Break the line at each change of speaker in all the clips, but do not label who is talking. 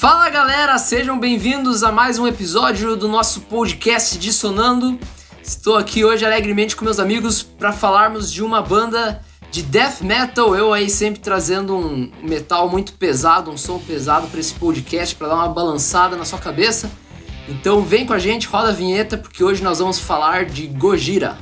Fala galera, sejam bem-vindos a mais um episódio do nosso podcast Dissonando. Estou aqui hoje alegremente com meus amigos para falarmos de uma banda de death metal. Eu aí sempre trazendo um metal muito pesado, um som pesado para esse podcast para dar uma balançada na sua cabeça. Então vem com a gente, roda a vinheta porque hoje nós vamos falar de Gojira.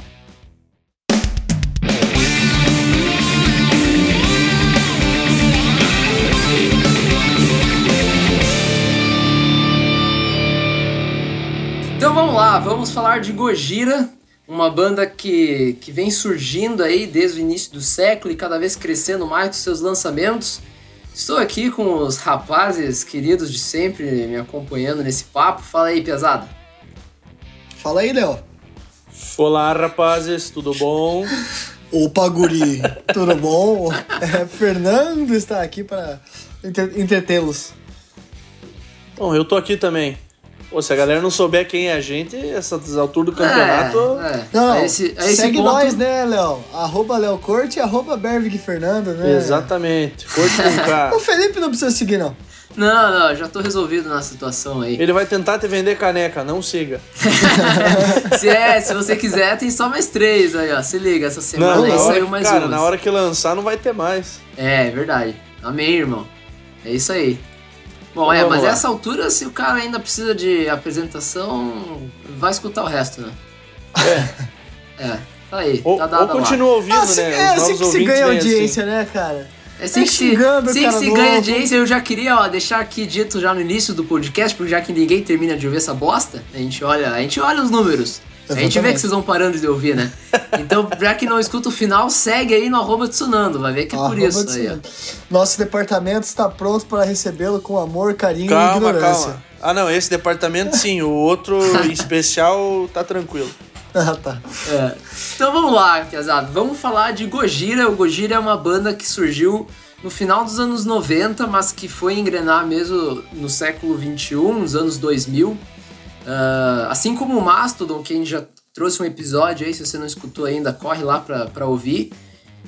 Então vamos lá, vamos falar de Gojira, uma banda que, que vem surgindo aí desde o início do século e cada vez crescendo mais dos seus lançamentos. Estou aqui com os rapazes queridos de sempre me acompanhando nesse papo. Fala aí, pesada.
Fala aí, Léo.
Olá, rapazes, tudo bom?
Opa, guri, tudo bom? É, Fernando está aqui para entretê-los.
Bom, eu tô aqui também. Pô, se a galera não souber quem é a gente, essas alturas do campeonato.
É, é.
Não,
A esse, a esse
segue
ponto,
nós, né, Léo? Arroba Léo Corte e arroba Bervig Fernando, né?
Exatamente. Corte com K.
O Felipe não precisa seguir, não.
Não, não, já tô resolvido na situação aí.
Ele vai tentar te vender caneca, não siga.
se é, se você quiser, tem só mais três aí, ó. Se liga, essa semana
Não,
aí
hora,
saiu mais
cara,
umas.
na hora que lançar não vai ter mais.
É, é verdade. Amém, irmão. É isso aí. Bom,
Então
é, mas
lá.
essa altura, se o cara ainda precisa de apresentação, vai escutar o resto, né?
É.
É, tá aí,
Ou,
tá
ou
dado lá.
continua ouvindo,
Ah, assim,
né?
é
Os
assim que se ganha audiência, né, cara?
É assim que, se, assim que se ganha audiência, eu já queria ó, deixar aqui dito já no início do podcast, porque já que ninguém termina de ouvir essa bosta, a gente olha, a gente olha os números. A gente vê
Exatamente.
que vocês vão parando de ouvir, né? Então, já que não escuta o final, segue aí no arroba Tsunando, vai ver que é por
Arroba
isso aí, ó.
Nosso departamento está pronto para recebê-lo com amor, carinho e
Calma,
ignorância.
calma. Ah, não, esse departamento sim, o outro em especial tá tranquilo.
Ah, tá.
É. Então vamos lá, pesado. Vamos falar de Gojira. O Gojira é uma banda que surgiu no final dos anos 90, mas que foi engrenar mesmo no século 21, nos anos 2000. Ah, assim como o Mastodon, que a gente já trouxe um episódio aí, se você não escutou ainda, corre lá pra ouvir.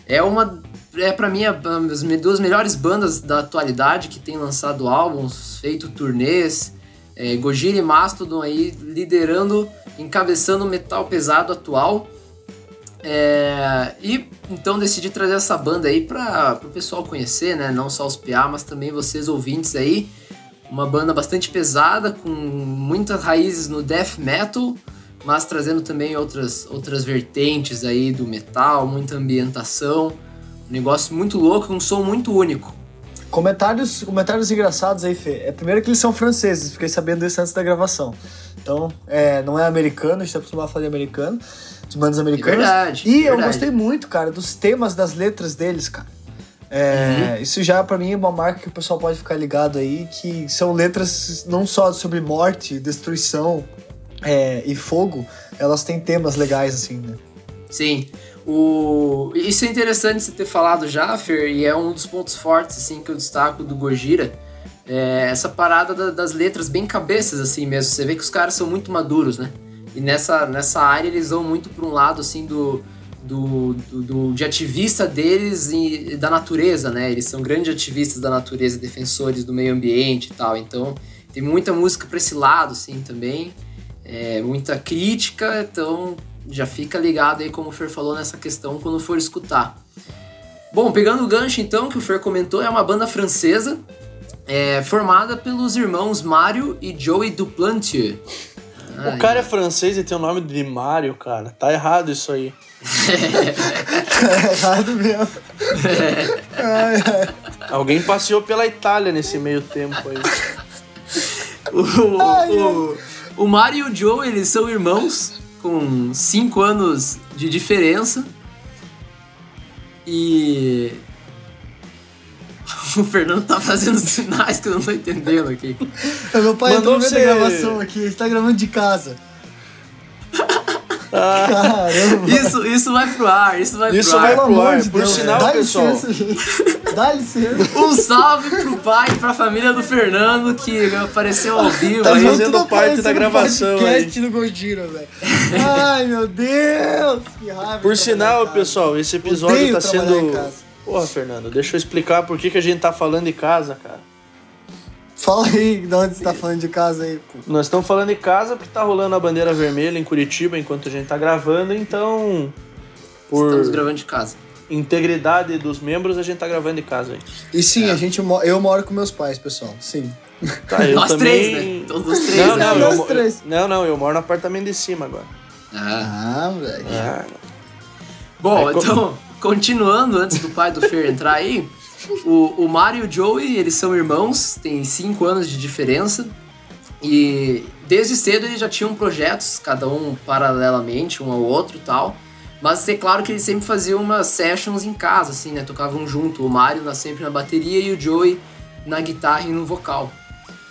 É uma. É pra mim as duas melhores bandas da atualidade que tem lançado álbuns, feito turnês. É, Gojira e Mastodon aí liderando, encabeçando o metal pesado atual. É, e então decidi trazer essa banda aí para o pessoal conhecer, né? Não só os PA, mas também vocês ouvintes aí. Uma banda bastante pesada, com muitas raízes no death metal, mas trazendo também outras, outras vertentes aí do metal, muita ambientação. Um negócio muito louco, um som muito único.
Comentários, comentários engraçados aí, Fê. É primeiro que eles são franceses, fiquei sabendo isso antes da gravação. Então, é, não é americano, a gente tá acostumado a falar de americano, de bandas americanas.
verdade,
E eu
verdade.
gostei muito, cara, dos temas das letras deles, cara. É,
Uhum.
Isso já, pra mim, é uma marca que o pessoal pode ficar ligado aí, que são letras não só sobre morte, destruição é, e fogo, elas têm temas legais, assim, né?
Sim. O... Isso é interessante você ter falado já, Fer, e é um dos pontos fortes assim, que eu destaco do Gojira. É essa parada da- das letras bem cabeças, assim mesmo. Você vê que os caras são muito maduros, né? E nessa, nessa área eles vão muito para um lado assim do, do, do, de ativista deles e da natureza, né? Eles são grandes ativistas da natureza, defensores do meio ambiente e tal. Então tem muita música para esse lado, assim, também. É, muita crítica, então já fica ligado aí, como o Fer falou, nessa questão quando for escutar. Bom, pegando o gancho então, que o Fer comentou, é uma banda francesa, é, formada pelos irmãos Mário e Joey Duplantier.
O cara é francês e tem o nome de Mario, cara. Tá errado isso aí.
É errado mesmo. Ai, ai.
Alguém passeou pela Itália nesse meio tempo aí.
O, o, o Mario e o Joe, eles são irmãos com 5 anos de diferença. E. O Fernando tá fazendo sinais que eu não tô entendendo aqui.
Meu pai
Mandou
entrou
você-
gravação aqui, gente tá gravando de casa. Caramba.
Isso, isso vai pro ar, isso vai
Isso
pro
vai
ar.
pro
Pelo amor
ar.
de
Por
Deus,
sinal,
dá
pessoal.
licença, gente. Dá licença.
Um salve pro pai e pra família do Fernando que apareceu ao vivo
Tá
aí.
fazendo parte da gravação
podcast no Gojira, velho. Ai, meu Deus. Que raiva.
Por sinal, pessoal, esse episódio
Odeio
tá sendo. Porra, Fernando, deixa eu explicar por que, que a gente tá falando em casa, cara.
Fala aí de onde você tá falando de casa aí, pô.
Nós estamos falando de casa porque tá rolando a bandeira vermelha em Curitiba enquanto a gente tá gravando, então. Por
Estamos gravando de casa.
integridade dos membros, a gente tá gravando de casa aí.
E sim,
É.
a gente, eu moro com meus pais, pessoal. Sim.
Tá, eu
Nós
também.
três, né? Todos os três,
Não,
né?
não,
Nós
eu, mo-
três.
não, não, eu moro no apartamento de cima agora.
Ah.
Ah, moleque.
Ah,
Bom,
co-
então, continuando, antes do pai do Fer entrar aí, o, o Mario e o Joey, eles são irmãos, têm 5 anos de diferença. E desde cedo eles já tinham projetos, cada um paralelamente, um ao outro e tal. Mas é claro que eles sempre faziam umas sessions em casa, assim, né? Tocavam junto. O Mario na- sempre na bateria e o Joey na guitarra e no vocal.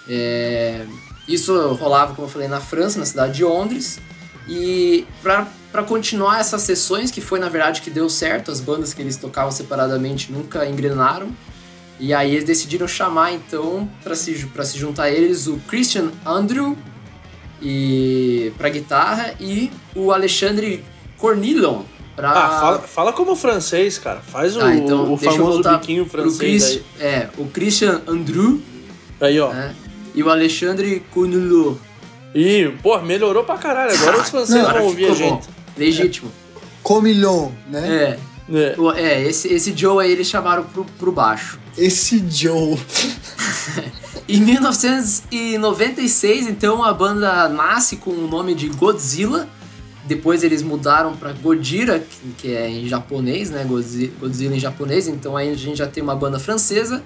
É, Isso rolava, como eu falei, na França, na cidade de Londres. E pra continuar essas sessões, que foi na verdade que deu certo, as bandas que eles tocavam separadamente nunca engrenaram. E aí eles decidiram chamar então, pra se, pra se juntar a eles, o Christian Andrew e, pra guitarra e o Alexandre Cornilon pra.
Ah, fala, fala como francês, cara. Faz o,
Ah, então,
o famoso biquinho francês
Chris- É, o Christian Andrew
aí. Ó.
né, e o Alexandre Cornilon.
Ih, pô, melhorou pra caralho. Agora os franceses vão ouvir a
bom.
gente.
Legítimo.
Comilhon, né?
É.
É.
O- É, esse, esse Joe aí eles chamaram pro, pro baixo.
Esse Joe.
Em 1996, então, a banda nasce com o nome de Godzilla. Depois eles mudaram para Godira, que, que é em japonês, né? Godzi- Godzilla em japonês. Então aí a gente já tem uma banda francesa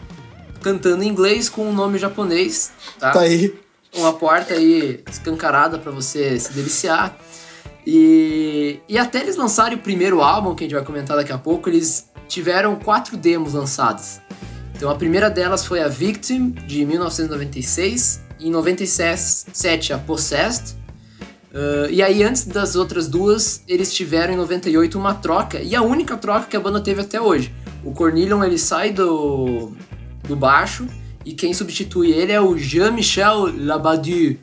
cantando em inglês com um nome japonês, tá?
Tá aí.
Uma porta aí escancarada para você se deliciar. E, e até eles lançarem o primeiro álbum, que a gente vai comentar daqui a pouco, eles tiveram quatro demos lançadas. Então a primeira delas foi a Victim, de 1996, e em 97 a Possessed. Uh, e aí antes das outras duas, eles tiveram em 98 uma troca, e a única troca que a banda teve até hoje. O Cornelion ele sai do, do baixo, e quem substitui ele é o Jean-Michel Labadieu.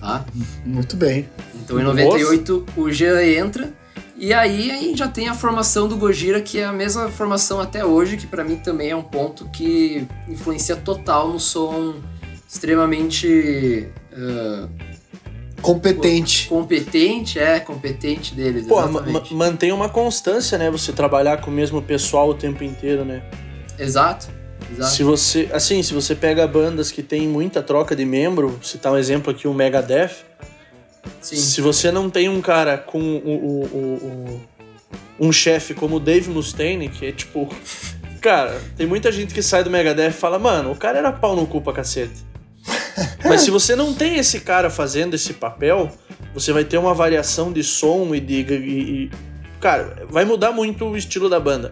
Tá?
Muito bem.
Então em 98 o Jean entra e aí a gente já tem a formação do Gojira, que é a mesma formação até hoje, que pra mim também é um ponto que influencia total no som extremamente ah,
Competente.
competente, é, competente deles,
Pô, ma- mantém uma constância, né? Você trabalhar com o mesmo pessoal o tempo inteiro, né?
Exato, exato.
Se você, assim, se você pega bandas que tem muita troca de membro, citar um exemplo aqui, o Megadeth,
Sim.
se você não tem um cara com o, o- o- o- um chefe como o Dave Mustaine, que é tipo, cara, tem muita gente que sai do Megadeth e fala, mano, o cara era pau no cu pra cacete. Mas se você não tem esse cara fazendo esse papel, você vai ter uma variação de som e de. e- e- cara, vai mudar muito o estilo da banda.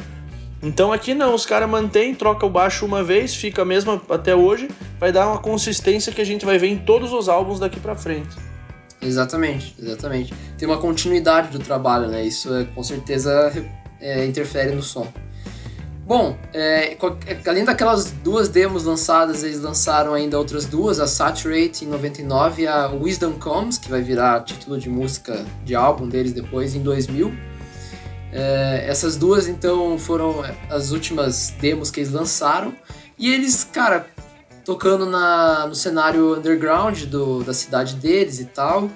Então aqui não, os caras mantêm, troca o baixo uma vez, fica a mesma até hoje, vai dar uma consistência que a gente vai ver em todos os álbuns daqui pra frente.
Exatamente, exatamente. Tem uma continuidade do trabalho, né? Isso é, com certeza é, interfere no som. Bom, é, é, além daquelas duas demos lançadas, eles lançaram ainda outras duas, a Saturate em 99 e a Wisdom Comes, que vai virar título de música de álbum deles depois em 2000. É, essas duas, então, foram as últimas demos que eles lançaram. E eles, cara, tocando na, no cenário underground do, da cidade deles e tal.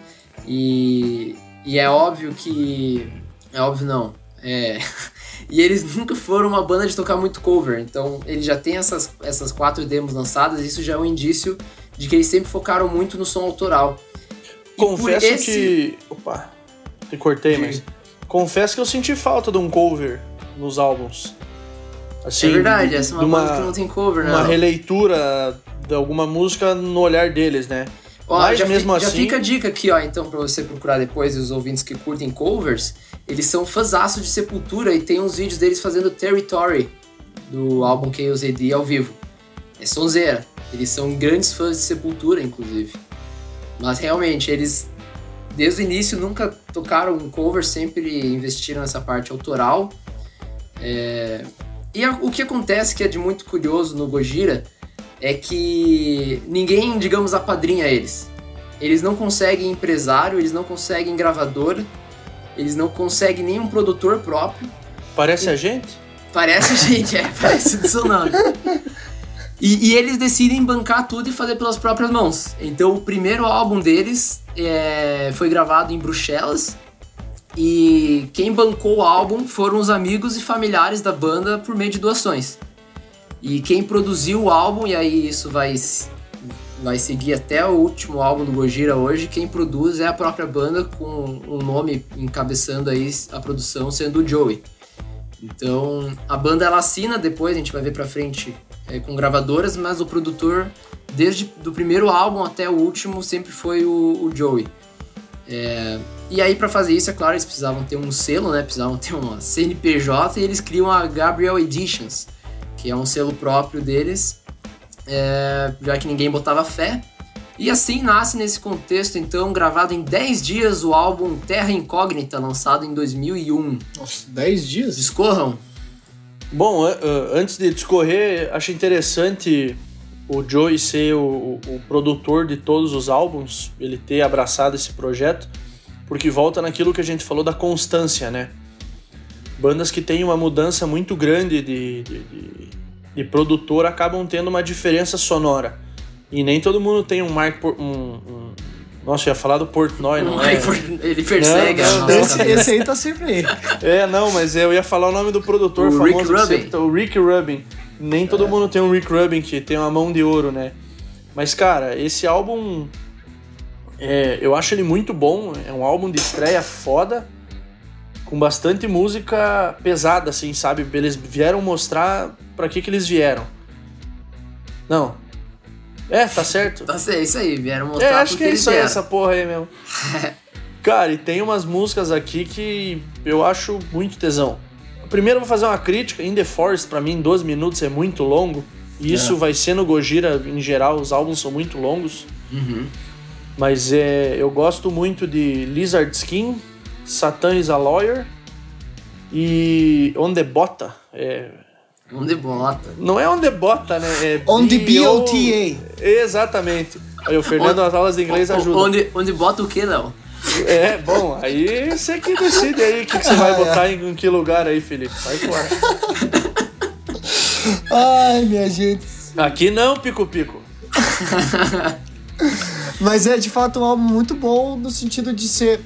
E, e é óbvio que. É óbvio não. É, e eles nunca foram uma banda de tocar muito cover. Então eles já têm essas, essas quatro demos lançadas. Isso já é um indício de que eles sempre focaram muito no som autoral.
Confesso
esse-
que. Opa, te cortei, mas. Confesso que eu senti falta de um cover nos álbuns. Assim,
é verdade,
de-
essa é uma,
de
banda que não tem cover, né?
uma releitura de alguma música no olhar deles, né?
Ó,
Mas
já,
mesmo
fi- já
assim-
fica a dica aqui, ó, então, pra você procurar depois, e os ouvintes que curtem covers, eles são fãzaço de Sepultura e tem uns vídeos deles fazendo Territory, do álbum Chaos AD ao vivo. É sonzeira. Eles são grandes fãs de Sepultura, inclusive. Mas realmente, eles, desde o início, nunca tocaram um cover, sempre investiram nessa parte autoral. É, E a- o que acontece, que é de muito curioso no Gojira, é que ninguém, digamos, apadrinha eles. Eles não conseguem empresário, eles não conseguem gravador, eles não conseguem nenhum produtor próprio.
Parece a gente?
Parece, gente, é, parece dissonante. E, e, eles decidem bancar tudo e fazer pelas próprias mãos. Então o primeiro álbum deles é, foi gravado em Bruxelas. E quem bancou o álbum foram os amigos e familiares da banda por meio de doações. E quem produziu o álbum, e aí isso vai, vai seguir até o último álbum do Gojira hoje, quem produz é a própria banda, com um nome encabeçando aí a produção sendo o Joey. Então a banda ela assina depois, a gente vai ver pra frente é, com gravadoras, mas o produtor, desde do primeiro álbum até o último, sempre foi o, o Joey. É, e aí para fazer isso, é claro, eles precisavam ter um selo, né? Precisavam ter uma CNPJ e eles criam a Gabriel Editions, que é um selo próprio deles, é, já que ninguém botava fé. E assim nasce nesse contexto, então, gravado em 10 dias, o álbum Terra Incógnita, lançado em 2001.
Nossa, 10 dias?
Discorram.
Bom, antes de discorrer, acho interessante o Joey ser o, o, produtor de todos os álbuns, ele ter abraçado esse projeto, porque volta naquilo que a gente falou da constância, né? Bandas que têm uma mudança muito grande de, de, de, de produtor acabam tendo uma diferença sonora. E nem todo mundo tem um Mark. Um, um, nossa, eu ia falar do Portnoy, não é?
Ele persegue.
Não, não. Esse, esse, aí tá sempre aí.
É, não, mas eu ia falar o nome do produtor
o
famoso.
Rick Rubin.
Você, o Rick Rubin. Nem todo é. mundo tem um Rick Rubin que tem uma mão de ouro, né? Mas, cara, esse álbum. É, eu acho ele muito bom. É um álbum de estreia foda. Com bastante música pesada, assim, sabe? Eles vieram mostrar para que, que eles vieram. Não, é, tá certo.
Tá certo, é isso aí, vieram mostrar
É, acho que é isso
aí,
essa porra aí mesmo. Cara, e tem umas músicas aqui que eu acho muito tesão. Primeiro eu vou fazer uma crítica, In The Forest pra mim 12 minutos é muito longo. E isso é. vai ser no Gojira, em geral, os álbuns são muito longos.
Uhum.
Mas é, eu gosto muito de Lizard Skin, Satan is a Lawyer e On The Bota. É,
Onde bota.
Não é onde bota, né? É
onde BOTA.
Exatamente. Aí o Fernando nas aulas de inglês ajuda.
Onde, onde bota o que, não?
É, bom, aí você que decide aí o que, que, você vai botar em, em, que lugar aí, Felipe. Vai fora.
Ai, minha gente.
Aqui não, pico-pico.
Mas é de fato um álbum muito bom no sentido de ser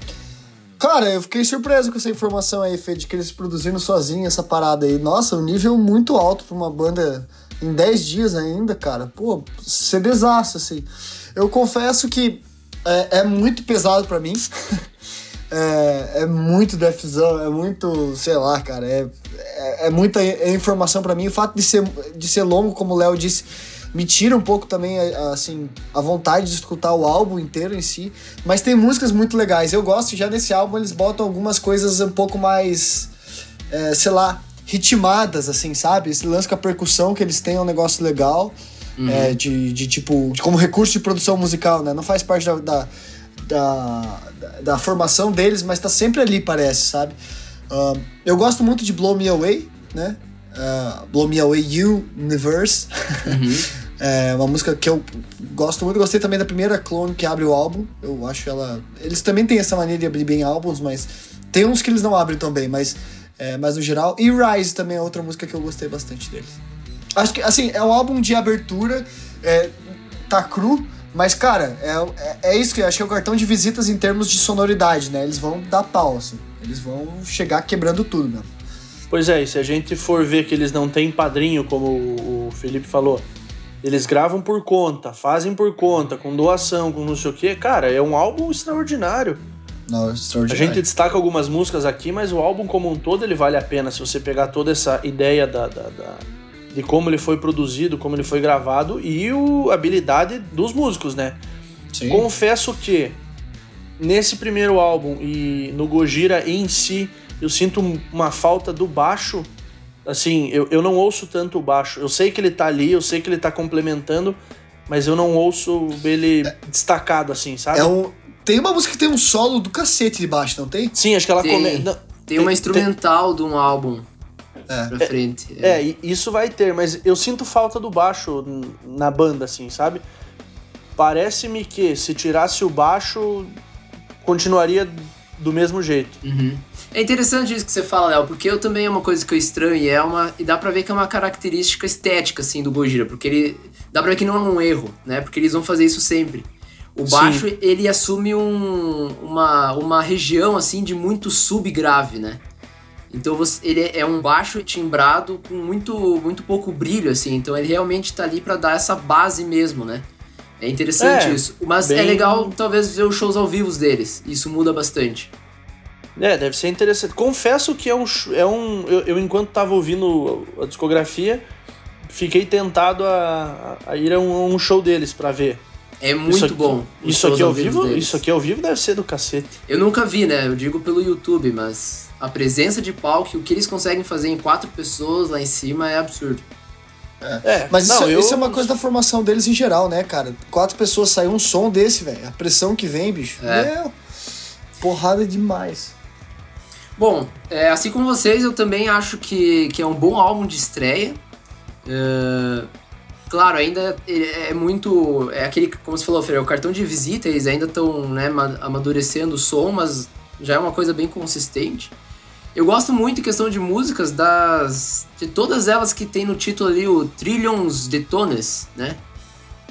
Cara, eu fiquei surpreso com essa informação aí, Fê, de que eles produzindo sozinho essa parada aí. Nossa, um nível muito alto pra uma banda em 10 dias ainda, cara. Pô, ser desastre, assim. Eu confesso que é, é muito pesado para mim. é, é, muito defzão, é muito, sei lá, cara. É, é, é muita informação para mim. O fato de ser, de ser longo, como o Léo disse me tira um pouco também, assim, a vontade de escutar o álbum inteiro em si. Mas tem músicas muito legais. Eu gosto, já nesse álbum eles botam algumas coisas um pouco mais, é, sei lá, ritmadas, assim, sabe? Esse lance com a percussão que eles têm é um negócio legal. Uhum. É, de, de tipo, como recurso de produção musical, né? Não faz parte da, da, da, da formação deles, mas tá sempre ali, parece, sabe? Uh, eu gosto muito de Blow Me Away, né? Uh, Blow Me Away You Universe. Uhum. é uma música que eu gosto muito. Gostei também da primeira clone que abre o álbum. Eu acho ela. Eles também têm essa maneira de abrir bem álbuns, mas tem uns que eles não abrem tão bem, mas, é, mas no geral. E Rise também é outra música que eu gostei bastante deles. Acho que, assim, é um álbum de abertura, é, tá cru, mas, cara, é, é, é, isso que eu acho que é o cartão de visitas em termos de sonoridade, né? Eles vão dar pau, assim. Eles vão chegar quebrando tudo mesmo.
Pois é, e se a gente for ver que eles não têm padrinho, como o Felipe falou, eles gravam por conta, fazem por conta, com doação, com não sei o quê, cara, é um álbum extraordinário.
Não, extraordinário.
A gente destaca algumas músicas aqui, mas o álbum como um todo ele vale a pena se você pegar toda essa ideia da, da, da de como ele foi produzido, como ele foi gravado e a habilidade dos músicos, né? Sim. Confesso que nesse primeiro álbum e no Gojira em si, eu sinto uma falta do baixo. Assim, eu, eu não ouço tanto o baixo. Eu sei que ele tá ali, eu sei que ele tá complementando, mas eu não ouço ele é, destacado, assim, sabe?
É um, tem uma música que tem um solo do cacete de baixo, não tem?
Sim, acho que ela
tem,
come...
tem, tem uma instrumental tem... de um álbum é. pra frente.
É. é, isso vai ter, mas eu sinto falta do baixo na banda, assim, sabe? Parece-me que se tirasse o baixo, continuaria do mesmo jeito.
Uhum. É interessante isso que você fala, Léo, porque eu também é uma coisa que eu estranho e é uma. E dá pra ver que é uma característica estética, assim, do Gojira, porque ele. Dá pra ver que não é um erro, né? Porque eles vão fazer isso sempre. O baixo, Sim. ele assume um, uma, uma região, assim, de muito subgrave, né? Então você, ele é um baixo timbrado com muito, muito pouco brilho, assim. Então ele realmente tá ali para dar essa base mesmo, né? É interessante é, isso. Mas é bem... é legal, talvez, ver os shows ao vivo deles. Isso muda bastante.
É, deve ser interessante. Confesso que é um. É um eu, eu enquanto tava ouvindo a discografia, fiquei tentado a, a ir a um, a um show deles para ver.
É muito
isso aqui,
bom.
Isso aqui ao vivo? Deles. Isso aqui ao vivo deve ser do cacete.
Eu nunca vi, né? Eu digo pelo YouTube, mas a presença de palco, o que eles conseguem fazer em quatro pessoas lá em cima é absurdo.
É. é. Mas isso, não, eu... isso, é uma coisa da formação deles em geral, né, cara? Quatro pessoas saem um som desse, velho. A pressão que vem, bicho. É. Meu, porrada demais.
Bom, é, assim como vocês, eu também acho que, que é um bom álbum de estreia. Uh, claro, ainda é, é muito. É aquele, como você falou, Fer, é o cartão de visita, eles ainda estão né, amadurecendo o som, mas já é uma coisa bem consistente. Eu gosto muito em questão de músicas das de todas elas que tem no título ali o Trillions de Tones, né?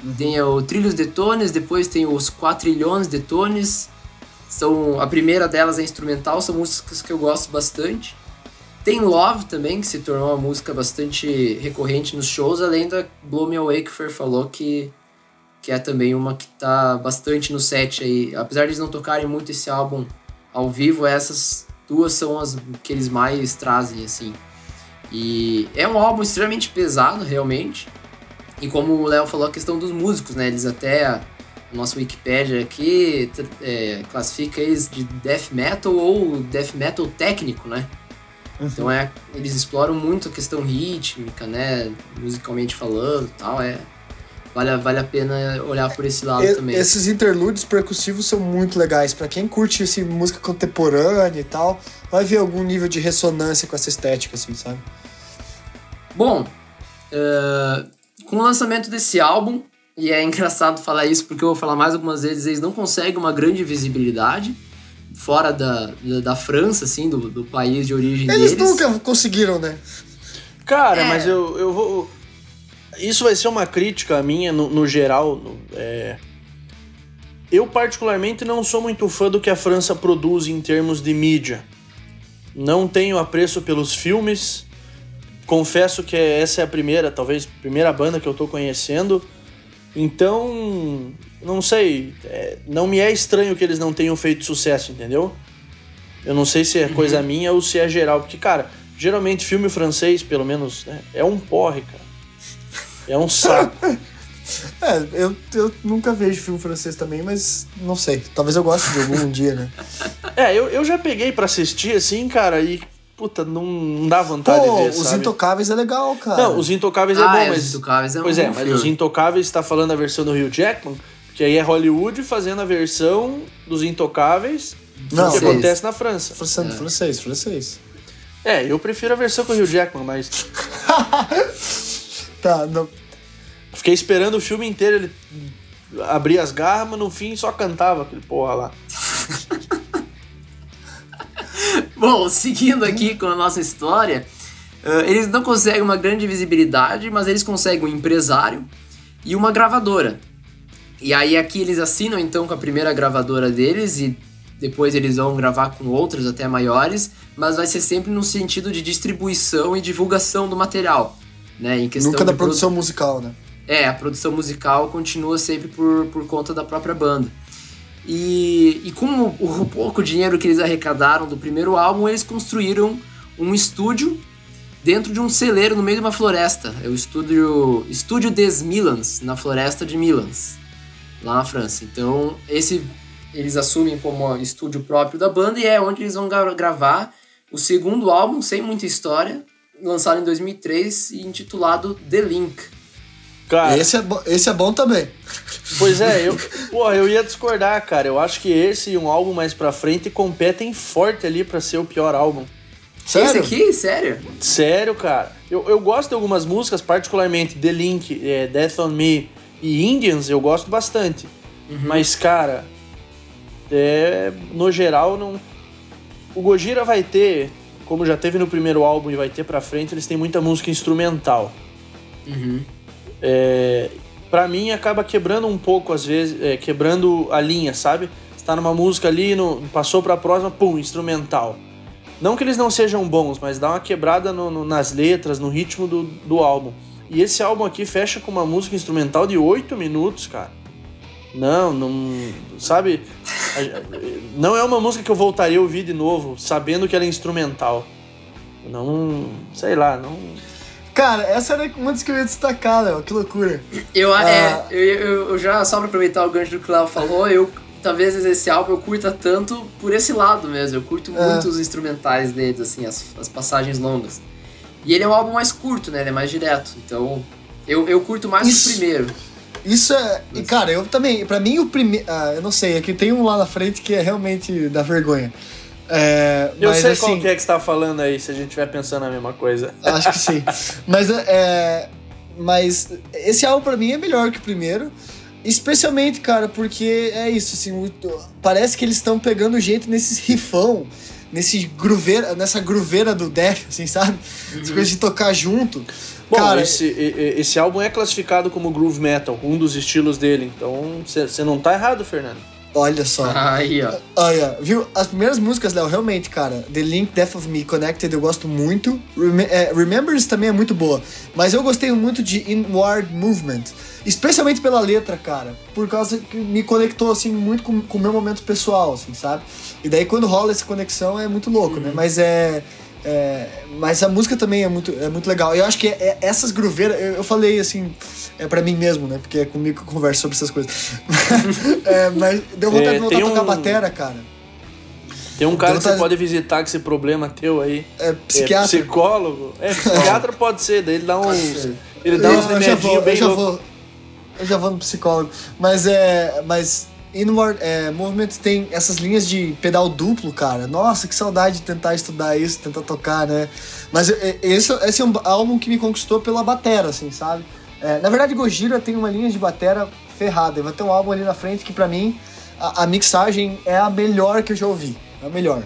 Uhum. Tem o Trilhos de Tones, depois tem os Quatrilhões de Tones. São a primeira delas é instrumental, são músicas que eu gosto bastante. Tem Love também, que se tornou uma música bastante recorrente nos shows, além da Blow Me Away que o Fer falou que que é também uma que tá bastante no set aí. Apesar de eles não tocarem muito esse álbum ao vivo, essas duas são as que eles mais trazem, assim. E é um álbum extremamente pesado, realmente. E como o Léo falou, a questão dos músicos, né? Eles até. Nosso Wikipedia aqui é, classifica eles de death metal ou death metal técnico, né? Uhum. Então é, eles exploram muito a questão rítmica, né? Musicalmente falando tal. É, vale, vale a pena olhar por esse lado e, também.
Esses interlúdios percussivos são muito legais. para quem curte assim, música contemporânea e tal, vai ver algum nível de ressonância com essa estética, assim, sabe?
Bom, uh, com o lançamento desse álbum, e é engraçado falar isso porque eu vou falar mais algumas vezes, eles não conseguem uma grande visibilidade fora da, da, da França, assim, do, do país de origem
eles
deles.
Eles nunca conseguiram, né?
Cara, é. mas eu, eu vou isso vai ser uma crítica minha no, no geral. No, é... Eu, particularmente, não sou muito fã do que a França produz em termos de mídia. Não tenho apreço pelos filmes. Confesso que essa é a primeira, talvez, primeira banda que eu tô conhecendo. Então, não sei. É, não me é estranho que eles não tenham feito sucesso, entendeu? Eu não sei se é coisa uhum. minha ou se é geral. Porque, cara, geralmente filme francês, pelo menos, né, é um porre, cara. É um saco.
é, eu, eu nunca vejo filme francês também, mas não sei. Talvez eu goste de algum dia, né?
É, eu, eu já peguei para assistir, assim, cara, e puta, não, não dá vontade Pô, de ver,
Os
sabe?
Intocáveis é legal, cara.
Não, Os Intocáveis é
ah,
bom,
é,
mas...
Os Intocáveis é
Pois é, mas Os Intocáveis tá falando a versão do Rio Jackman, que aí é Hollywood fazendo a versão dos Intocáveis não, que acontece na França.
Francês, é. francês, francês.
É, eu prefiro a versão com o Rio Jackman, mas...
tá, não...
Fiquei esperando o filme inteiro ele abrir as garras, mas no fim só cantava aquele porra lá.
Bom, seguindo aqui com a nossa história, uh, eles não conseguem uma grande visibilidade, mas eles conseguem um empresário e uma gravadora. E aí aqui eles assinam então com a primeira gravadora deles e depois eles vão gravar com outras até maiores, mas vai ser sempre no sentido de distribuição e divulgação do material, né? Em
questão Nunca da produção musical, né?
É, a produção musical continua sempre por, por conta da própria banda. E, e com o, o pouco dinheiro que eles arrecadaram do primeiro álbum, eles construíram um estúdio dentro de um celeiro no meio de uma floresta. É o estúdio, estúdio des Milans, na floresta de Milans, lá na França. Então, esse eles assumem como estúdio próprio da banda e é onde eles vão gravar o segundo álbum, sem muita história, lançado em 2003 e intitulado The Link.
Cara, esse é, esse é bom também.
Pois é, eu, porra, eu ia discordar, cara. Eu acho que esse e um álbum mais pra frente competem forte ali para ser o pior álbum.
Sério? Esse aqui? Sério?
Sério, cara. Eu, eu gosto de algumas músicas, particularmente The Link, é, Death on Me e Indians, eu gosto bastante. Uhum. Mas, cara, é, no geral, não. o Gojira vai ter, como já teve no primeiro álbum e vai ter pra frente, eles têm muita música instrumental.
Uhum.
É, para mim acaba quebrando um pouco às vezes, é, quebrando a linha, sabe? Está numa música ali, no, passou para a próxima, pum, instrumental. Não que eles não sejam bons, mas dá uma quebrada no, no, nas letras, no ritmo do, do álbum. E esse álbum aqui fecha com uma música instrumental de 8 minutos, cara. Não, não. Sabe? Não é uma música que eu voltaria a ouvir de novo, sabendo que ela é instrumental. Não. Sei lá, não.
Cara, essa era uma das que eu ia destacar, Léo. Que loucura.
Eu, ah. é, eu, eu, já, só pra aproveitar o gancho do que o Léo falou, eu talvez esse álbum eu curta tanto por esse lado mesmo. Eu curto é. muito os instrumentais deles, assim, as, as passagens longas. E ele é um álbum mais curto, né? Ele é mais direto. Então, eu, eu curto mais Isso. o primeiro.
Isso é. E, cara, eu também. Pra mim, o primeiro. Ah, eu não sei, é que tem um lá na frente que é realmente da vergonha. É,
eu
mas,
sei
assim,
qual que é que você tá falando aí, se a gente estiver pensando a mesma coisa.
Acho que sim. mas, é, mas esse álbum pra mim é melhor que o primeiro. Especialmente, cara, porque é isso, assim, parece que eles estão pegando jeito nesses rifão, nesse gruveira, nessa gruveira do Def, assim, sabe? Uhum. As coisas de tocar junto.
Bom, cara, esse, esse álbum é classificado como groove metal, um dos estilos dele, então você não tá errado, Fernando.
Olha só.
Aí, ó.
Olha, viu? As primeiras músicas, Léo, realmente, cara, The Link, Death of Me, Connected, eu gosto muito. Rem é, Remembrance também é muito boa. Mas eu gostei muito de Inward Movement. Especialmente pela letra, cara. Por causa que me conectou, assim, muito com o meu momento pessoal, assim, sabe? E daí quando rola essa conexão é muito louco, uhum. né? Mas é. É, mas a música também é muito, é muito legal. Eu acho que é, é, essas gruveiras, eu, eu, falei assim, é para mim mesmo, né? Porque é comigo que eu converso sobre essas coisas. é, mas deu vontade de voltar a tocar um... batera, cara.
Tem um cara que você pode visitar com esse problema teu aí.
É psiquiatra.
É psicólogo. É, psiquiatra pode ser, daí ele dá uns. Ele dá uns remedinhos bem
eu já, vou, eu já vou no psicólogo. Mas é. Mas Inward é, Movement tem essas linhas de pedal duplo, cara. Nossa, que saudade de tentar estudar isso, tentar tocar, né? Mas esse, esse é um álbum que me conquistou pela batera, assim, sabe? É, na verdade, Gojira tem uma linha de batera ferrada. Vai ter um álbum ali na frente que, para mim, a, a, mixagem é a melhor que eu já ouvi. É a melhor.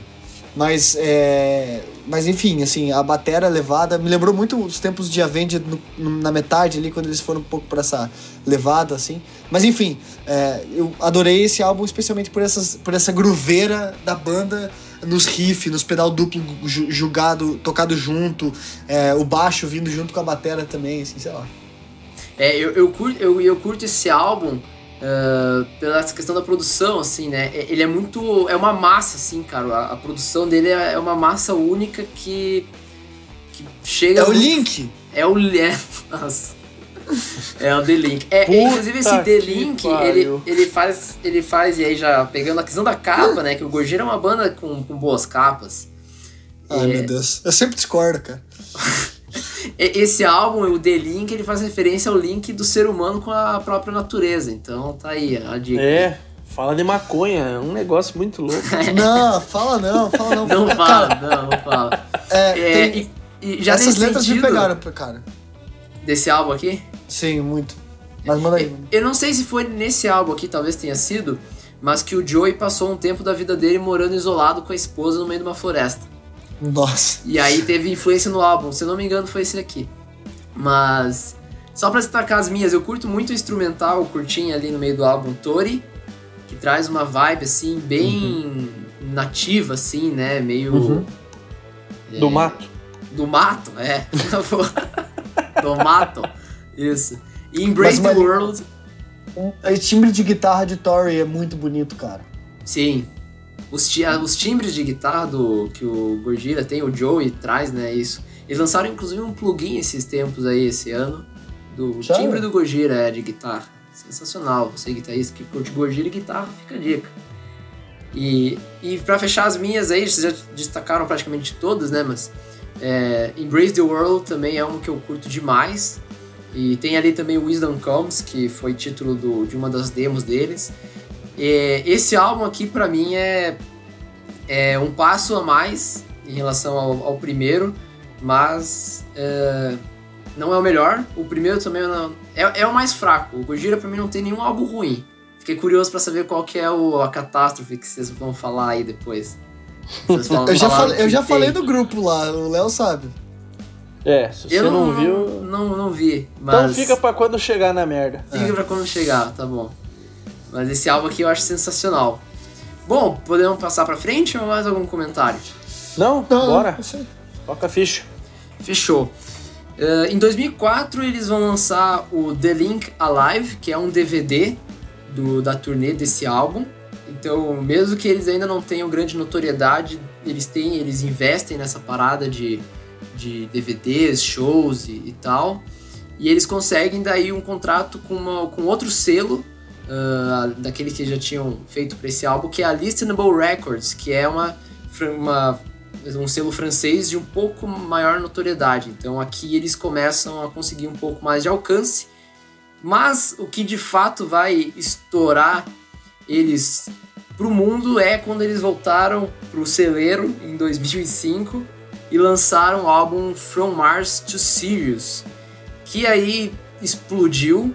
Mas, é, mas enfim, assim, a batera levada me lembrou muito os tempos de Avenged no, na metade ali, quando eles foram um pouco para essa levada, assim. Mas enfim, é, eu adorei esse álbum especialmente por, essas, por essa gruveira da banda nos riffs, nos pedal duplo jogado, tocado junto, é, o baixo vindo junto com a batera também, assim, sei lá.
É, eu, eu, curto, eu, eu curto esse álbum uh, pela questão da produção, assim, né? É, ele é muito. É uma massa, assim, cara. A, a produção dele é, é uma massa única que. que chega.
É o Link!
É o. É, nossa. É o The Link. É, inclusive esse The Link, ele, ele faz. Ele faz, e aí já pegando a questão da capa, né? Que o Gojira é uma banda com, com boas capas.
Ai, é... meu Deus. Eu sempre discordo, cara.
Esse álbum, o The Link, ele faz referência ao link do ser humano com a própria natureza. Então tá aí a dica.
É, fala de maconha, é um negócio muito louco.
não, fala não, fala não.
Não fala, cara, não, não fala.
É, é tem... e, e já Essas letras sentido... me pegaram, cara.
Desse álbum aqui?
Sim, muito. Mas manda aí.
Eu, eu não sei se foi nesse álbum aqui, talvez tenha sido, mas que o Joey passou um tempo da vida dele morando isolado com a esposa no meio de uma floresta.
Nossa.
E aí teve influência no álbum, se eu não me engano foi esse aqui. Mas só pra destacar as minhas, eu curto muito o instrumental, curtinho ali no meio do álbum Tori, que traz uma vibe assim bem uhum. nativa assim, né, meio
uhum. é, do mato.
Do mato, é. do mato. Isso. E Embrace mas, the World.
Esse timbre de guitarra de Tori é muito bonito, cara.
Sim, os, os timbres de guitarra do, que o Gojira tem, o Joey traz, né? Isso. Eles lançaram inclusive um plugin esses tempos aí, esse ano, do Sério? timbre do Gojira é, de guitarra. Sensacional. Você guitarrista que curte Gojira e guitarra, fica a dica. E, e para fechar as minhas aí, vocês já destacaram praticamente todas, né? Mas é, Embrace the World também é um que eu curto demais. E tem ali também Wisdom Comes, que foi título do, de uma das demos deles. É, esse álbum aqui para mim é, é um passo a mais em relação ao, ao primeiro, mas é, não é o melhor. O primeiro também não, é, é o mais fraco. O Gojira para mim não tem nenhum álbum ruim. Fiquei curioso para saber qual que é o, a catástrofe que vocês vão falar aí depois. Falam-
Eu já, falei, eu já falei do grupo lá, o Léo sabe.
É, se você
Eu
não,
não,
viu.
Não, não vi.
Então
Mas
fica pra quando chegar na merda.
Fica pra quando chegar, tá bom. Mas esse álbum aqui eu acho sensacional. Bom, podemos passar pra frente ou mais algum comentário?
Não?
Não,
Bora. Toca a ficha.
Fechou. Eh, em 2004 eles vão lançar o The Link Alive, que é um DVD do, da turnê desse álbum. Então, mesmo que eles ainda não tenham grande notoriedade, eles têm, eles investem nessa parada de, de DVDs, shows e, e tal. E eles conseguem daí um contrato com, uma, com outro selo, ah, daquele que já tinham feito para esse álbum, que é a Listenable Records, que é uma, uma um selo francês de um pouco maior notoriedade. Então aqui eles começam a conseguir um pouco mais de alcance. Mas o que de fato vai estourar eles pro mundo é quando eles voltaram pro celeiro em 2005 e lançaram o álbum From Mars to Sirius, que aí explodiu,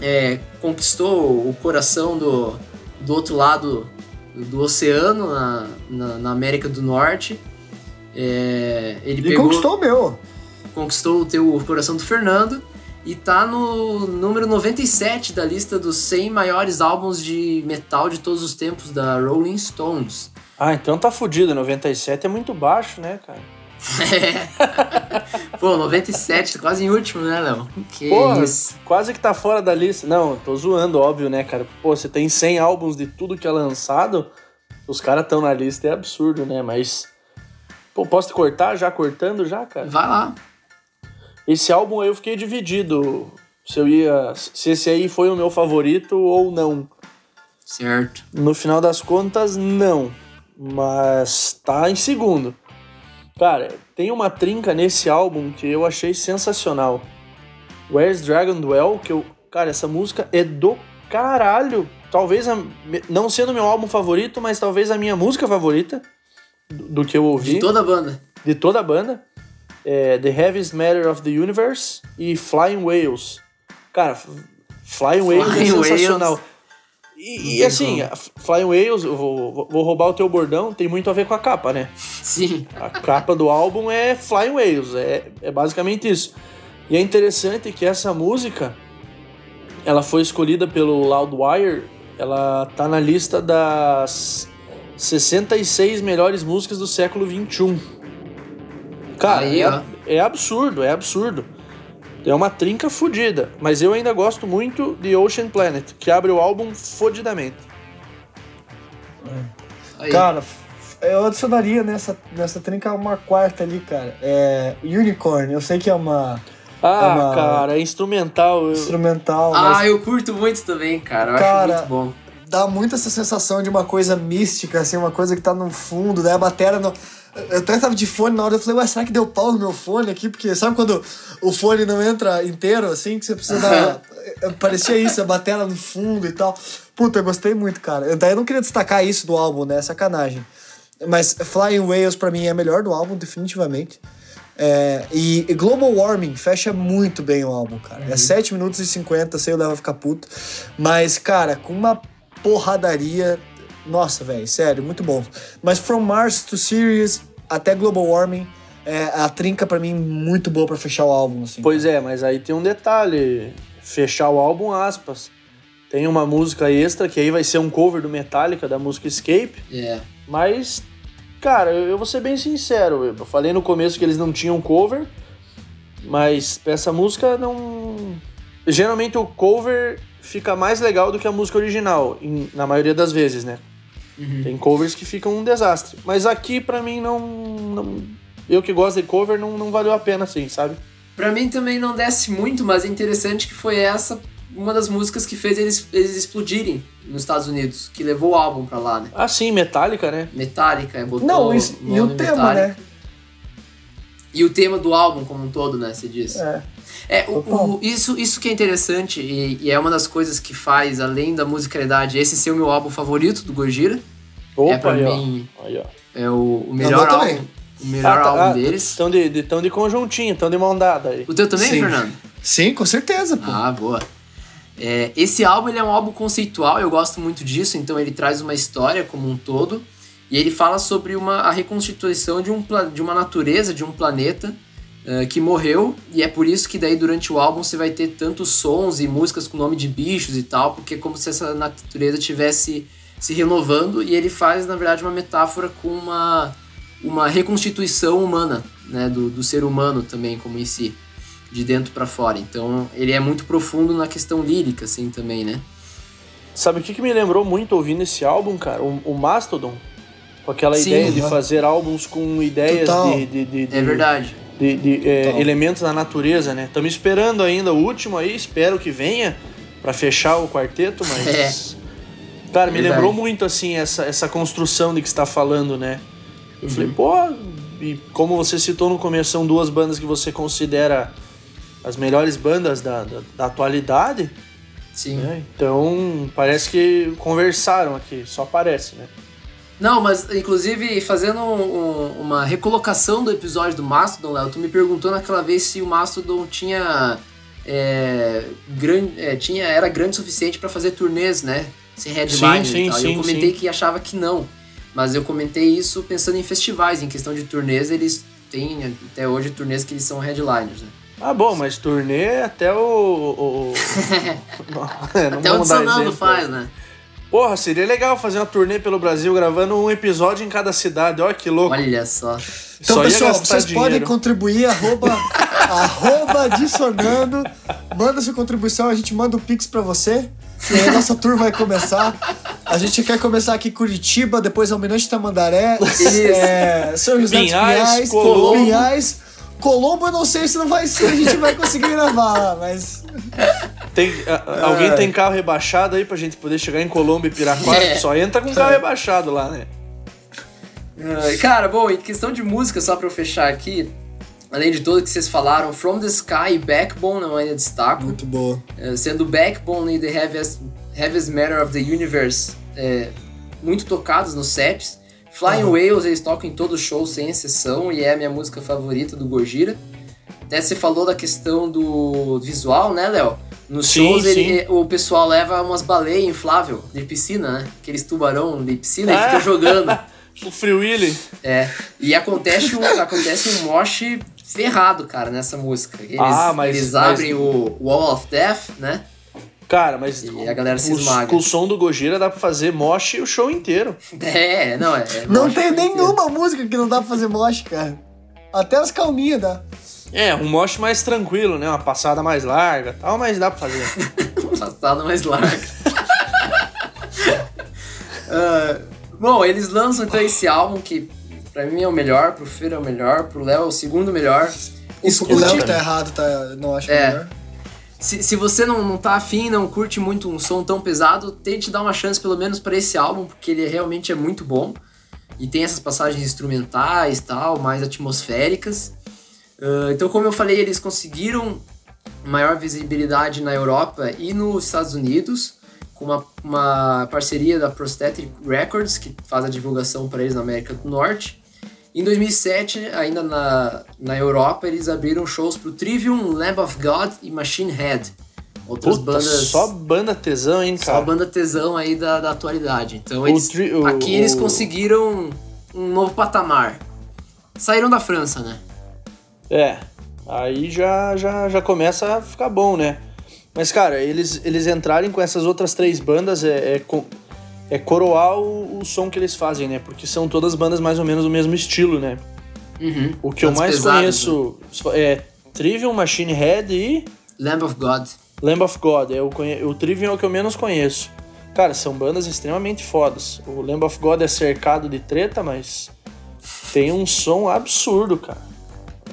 é, conquistou o coração do, do outro lado do oceano, na, na, na América do Norte. É, ele
E
pegou,
conquistou o meu.
conquistou o teu coração do Fernando e tá no número 97 da lista dos 100 maiores álbuns de metal de todos os tempos da Rolling Stones.
Ah, então tá fudido. 97 é muito baixo, né, cara?
Pô, 97, quase em último, né, Léo? Que
Porra,
isso.
quase que tá fora da lista. Não, tô zoando, óbvio, né, cara? Pô, você tem 100 álbuns de tudo que é lançado, os caras tão na lista, é absurdo, né? Mas. Pô, posso te cortar já cortando já, cara?
Vai lá.
Esse álbum aí eu fiquei dividido. Se eu ia. Se esse aí foi o meu favorito ou não.
Certo.
No final das contas, não. Mas tá em segundo. Cara, tem uma trinca nesse álbum que eu achei sensacional. Where's Dragon Dwell, que eu. Cara, essa música é do caralho. Talvez, a, não sendo meu álbum favorito, mas talvez a minha música favorita do, do que eu ouvi.
De toda a banda.
de toda a banda. É The Heaviest Matter of the Universe e Flying Whales. Cara, Flying Whales
Flying
é
Whales.
E, e assim, Flying Whales, eu vou, vou- roubar o teu bordão, tem muito a ver com a capa, né?
Sim.
A capa do álbum é Flying Whales, é, é basicamente isso. E é interessante que essa música, ela foi escolhida pelo Loudwire, ela tá na lista das 66 melhores músicas do século 21. Cara,
Aí,
é, é absurdo, é absurdo. É uma trinca fodida, mas eu ainda gosto muito de Ocean Planet, que abre o álbum fodidamente.
Aí.
Cara, eu adicionaria nessa, nessa trinca uma quarta ali, cara. É Unicorn, eu sei que é uma
Ah,
É uma-
cara, é instrumental. eu-
instrumental,
ah,
mas
eu curto muito também, cara. Eu
Cara,
acho muito bom.
dá muito essa sensação de uma coisa mística, assim, uma coisa que tá no fundo, daí a bateria não. Eu até tava de fone na hora, eu falei, ué, será que deu pau no meu fone aqui? Porque sabe quando o fone não entra inteiro, assim, que você precisa dar. Eh, Parecia isso, a bateria no fundo e tal. Puta, eu gostei muito, cara. Eu- Daí eu não queria destacar isso do álbum, né? Sacanagem. Mas Flying Whales pra mim é melhor do álbum, definitivamente. É, e, e Global Warming fecha muito bem o álbum, cara. É 7 minutos e 50, sei o Léo vai ficar puto. Mas, cara, com uma porradaria. Nossa, velho, sério, muito bom. Mas From Mars to Sirius até Global Warming, é a trinca pra mim muito boa pra fechar o álbum, assim.
Pois é, mas aí tem um detalhe. Fechar o álbum, aspas. Tem uma música extra, que aí vai ser um cover do Metallica, da música Escape.
É.
Mas, cara, eu eu vou ser bem sincero. Eu falei no começo que eles não tinham cover, mas essa música não. Geralmente o cover fica mais legal do que a música original, em- na maioria das vezes, né?
Uhum.
Tem covers que ficam um desastre. Mas aqui, pra mim, não. não- eu que gosto de cover, não, não valeu a pena, assim, sabe?
Pra mim também não desce muito, mas é interessante que foi essa uma das músicas que fez eles, eles explodirem nos Estados Unidos, que levou o álbum pra lá, né?
Ah, sim, Metallica, né?
Metallica, botou
Não, isso, e o tema,
Metallica.
né?
E o tema do álbum como um todo, né? Você disse.
É.
É, o, o- isso, isso que é interessante e, e é uma das coisas que faz, além da musicalidade, esse ser o meu álbum favorito do Gojira.
Opa,
é pra
aí, ó.
mim,
Aí, ó.
é o, o melhor
meu também.
álbum. O melhor
tá-
álbum
ah,
deles.
Tão de, de, tão de conjuntinho, tão de mão dada aí.
O teu também,
Sim.
Fernando?
Sim, com certeza, pô.
Ah, boa. É, esse álbum ele é um álbum conceitual, eu gosto muito disso, então ele traz uma história como um todo. E ele fala sobre uma, a reconstituição de, um, de uma natureza, de um planeta uh, que morreu, e é por isso que daí durante o álbum você vai ter tantos sons e músicas com nome de bichos e tal, porque é como se essa natureza tivesse se renovando, e ele faz, na verdade, uma metáfora com uma, uma reconstituição humana, né, do, do ser humano também, como em si, de dentro para fora. Então, ele é muito profundo na questão lírica, assim, também, né?
Sabe o que, que me lembrou muito ouvindo esse álbum, cara? O, o Mastodon. Com aquela Sim, ideia de fazer álbuns com ideias de, de, de, de,
É verdade.
De, de é, elementos da natureza, né? Estamos esperando ainda o último aí, espero que venha para fechar o quarteto, mas. É. Cara, me lembrou muito assim essa, essa construção de que está falando, né? Eu uhum. falei, pô, e como você citou no começo, são duas bandas que você considera as melhores bandas da, da, da atualidade.
Sim. Né?
Então, parece que conversaram aqui, só parece, né?
Não, mas inclusive fazendo um, um, uma recolocação do episódio do Mastodon, Léo, tu me perguntou naquela vez se o Mastodon tinha. É, grande, é, tinha era grande o suficiente para fazer turnês, né? Sem headline sim, sim, e tal. Sim, eu comentei que achava que não. Mas eu comentei isso pensando em festivais, em questão de turnês, eles têm até hoje turnês que eles são headliners, né?
Ah, bom, mas turnê até o. o...
não, até o Sonando faz, né?
Porra, seria legal fazer uma turnê pelo Brasil gravando um episódio em cada cidade. Olha que louco.
Olha só.
Então, só pessoal, vocês dinheiro. podem contribuir, arroba, arroba dissonando. Manda sua contribuição, a gente manda o um Pix pra você. E aí a nossa tour vai começar. A gente quer começar aqui em Curitiba, depois Almirante Tamandaré, é, São José dos Pinhais, Colombo. Pinhais. Colombo eu não sei se não vai ser, a gente vai conseguir gravar lá, mas.
Tem, a, alguém tem carro rebaixado aí pra gente poder chegar em Colombo e Piraquara? É. Só entra com carro rebaixado lá, né?
Cara, bom, em questão de música, só pra eu fechar aqui, além de tudo que vocês falaram, From the Sky e Backbone eu ainda destaco.
Muito boa.
É, sendo Backbone e The Heaviest, Heaviest Matter of the Universe é, muito tocados nos sets. Flying uhum. Whales eles tocam em todo show sem exceção e é a minha música favorita do Gojira. Até você falou da questão do visual, né, Léo? Nos sim, shows ele, o pessoal leva umas baleias inflável de piscina, né? Aqueles tubarão de piscina e fica jogando.
o Free Willy.
É. E acontece um, acontece um mosh ferrado, cara, nessa música. Eles, ah, mas, eles abrem mas... o Wall of Death, né?
Cara, mas
e a galera se esmaga.
com o som do Gojira dá pra fazer mosh o show inteiro.
É, não é. é
não tem nenhuma inteiro. música que não dá pra fazer mosh, cara. Até as calminhas dá.
É, um mosh mais tranquilo, né? Uma passada mais larga tal, mas dá pra fazer.
passada mais larga. uh, bom, eles lançam então esse álbum que pra mim é o melhor, pro Fer é o melhor, pro Léo é o segundo melhor.
O Léo tá errado, tá? Não acho é. melhor
se, se você não, não tá afim, não curte muito um som tão pesado, tente dar uma chance pelo menos para esse álbum, porque ele realmente é muito bom. E tem essas passagens instrumentais tal, mais atmosféricas. Uh, então, como eu falei, eles conseguiram maior visibilidade na Europa e nos Estados Unidos, com uma, uma parceria da Prosthetic Records, que faz a divulgação para eles na América do Norte. Em 2007, ainda na, na Europa, eles abriram shows pro Trivium, Lamb of God e Machine Head.
Outras Puta, bandas. Só banda tesão, hein, cara?
Só banda tesão aí da, da atualidade. Então, eles, tri, o, aqui o, eles conseguiram um novo patamar. Saíram da França, né?
É. Aí já, já, já começa a ficar bom, né? Mas, cara, eles, eles entrarem com essas outras três bandas é, é é coroar o, o, som que eles fazem, né? Porque são todas bandas mais ou menos do mesmo estilo, né?
Uhum.
O que eu mais pesadas, conheço né? é Trivium, Machine Head e.
Lamb of God.
Lamb of God, é o, conhe... o Trivium é o que eu menos conheço. Cara, são bandas extremamente fodas. O Lamb of God é cercado de treta, mas tem um som absurdo, cara.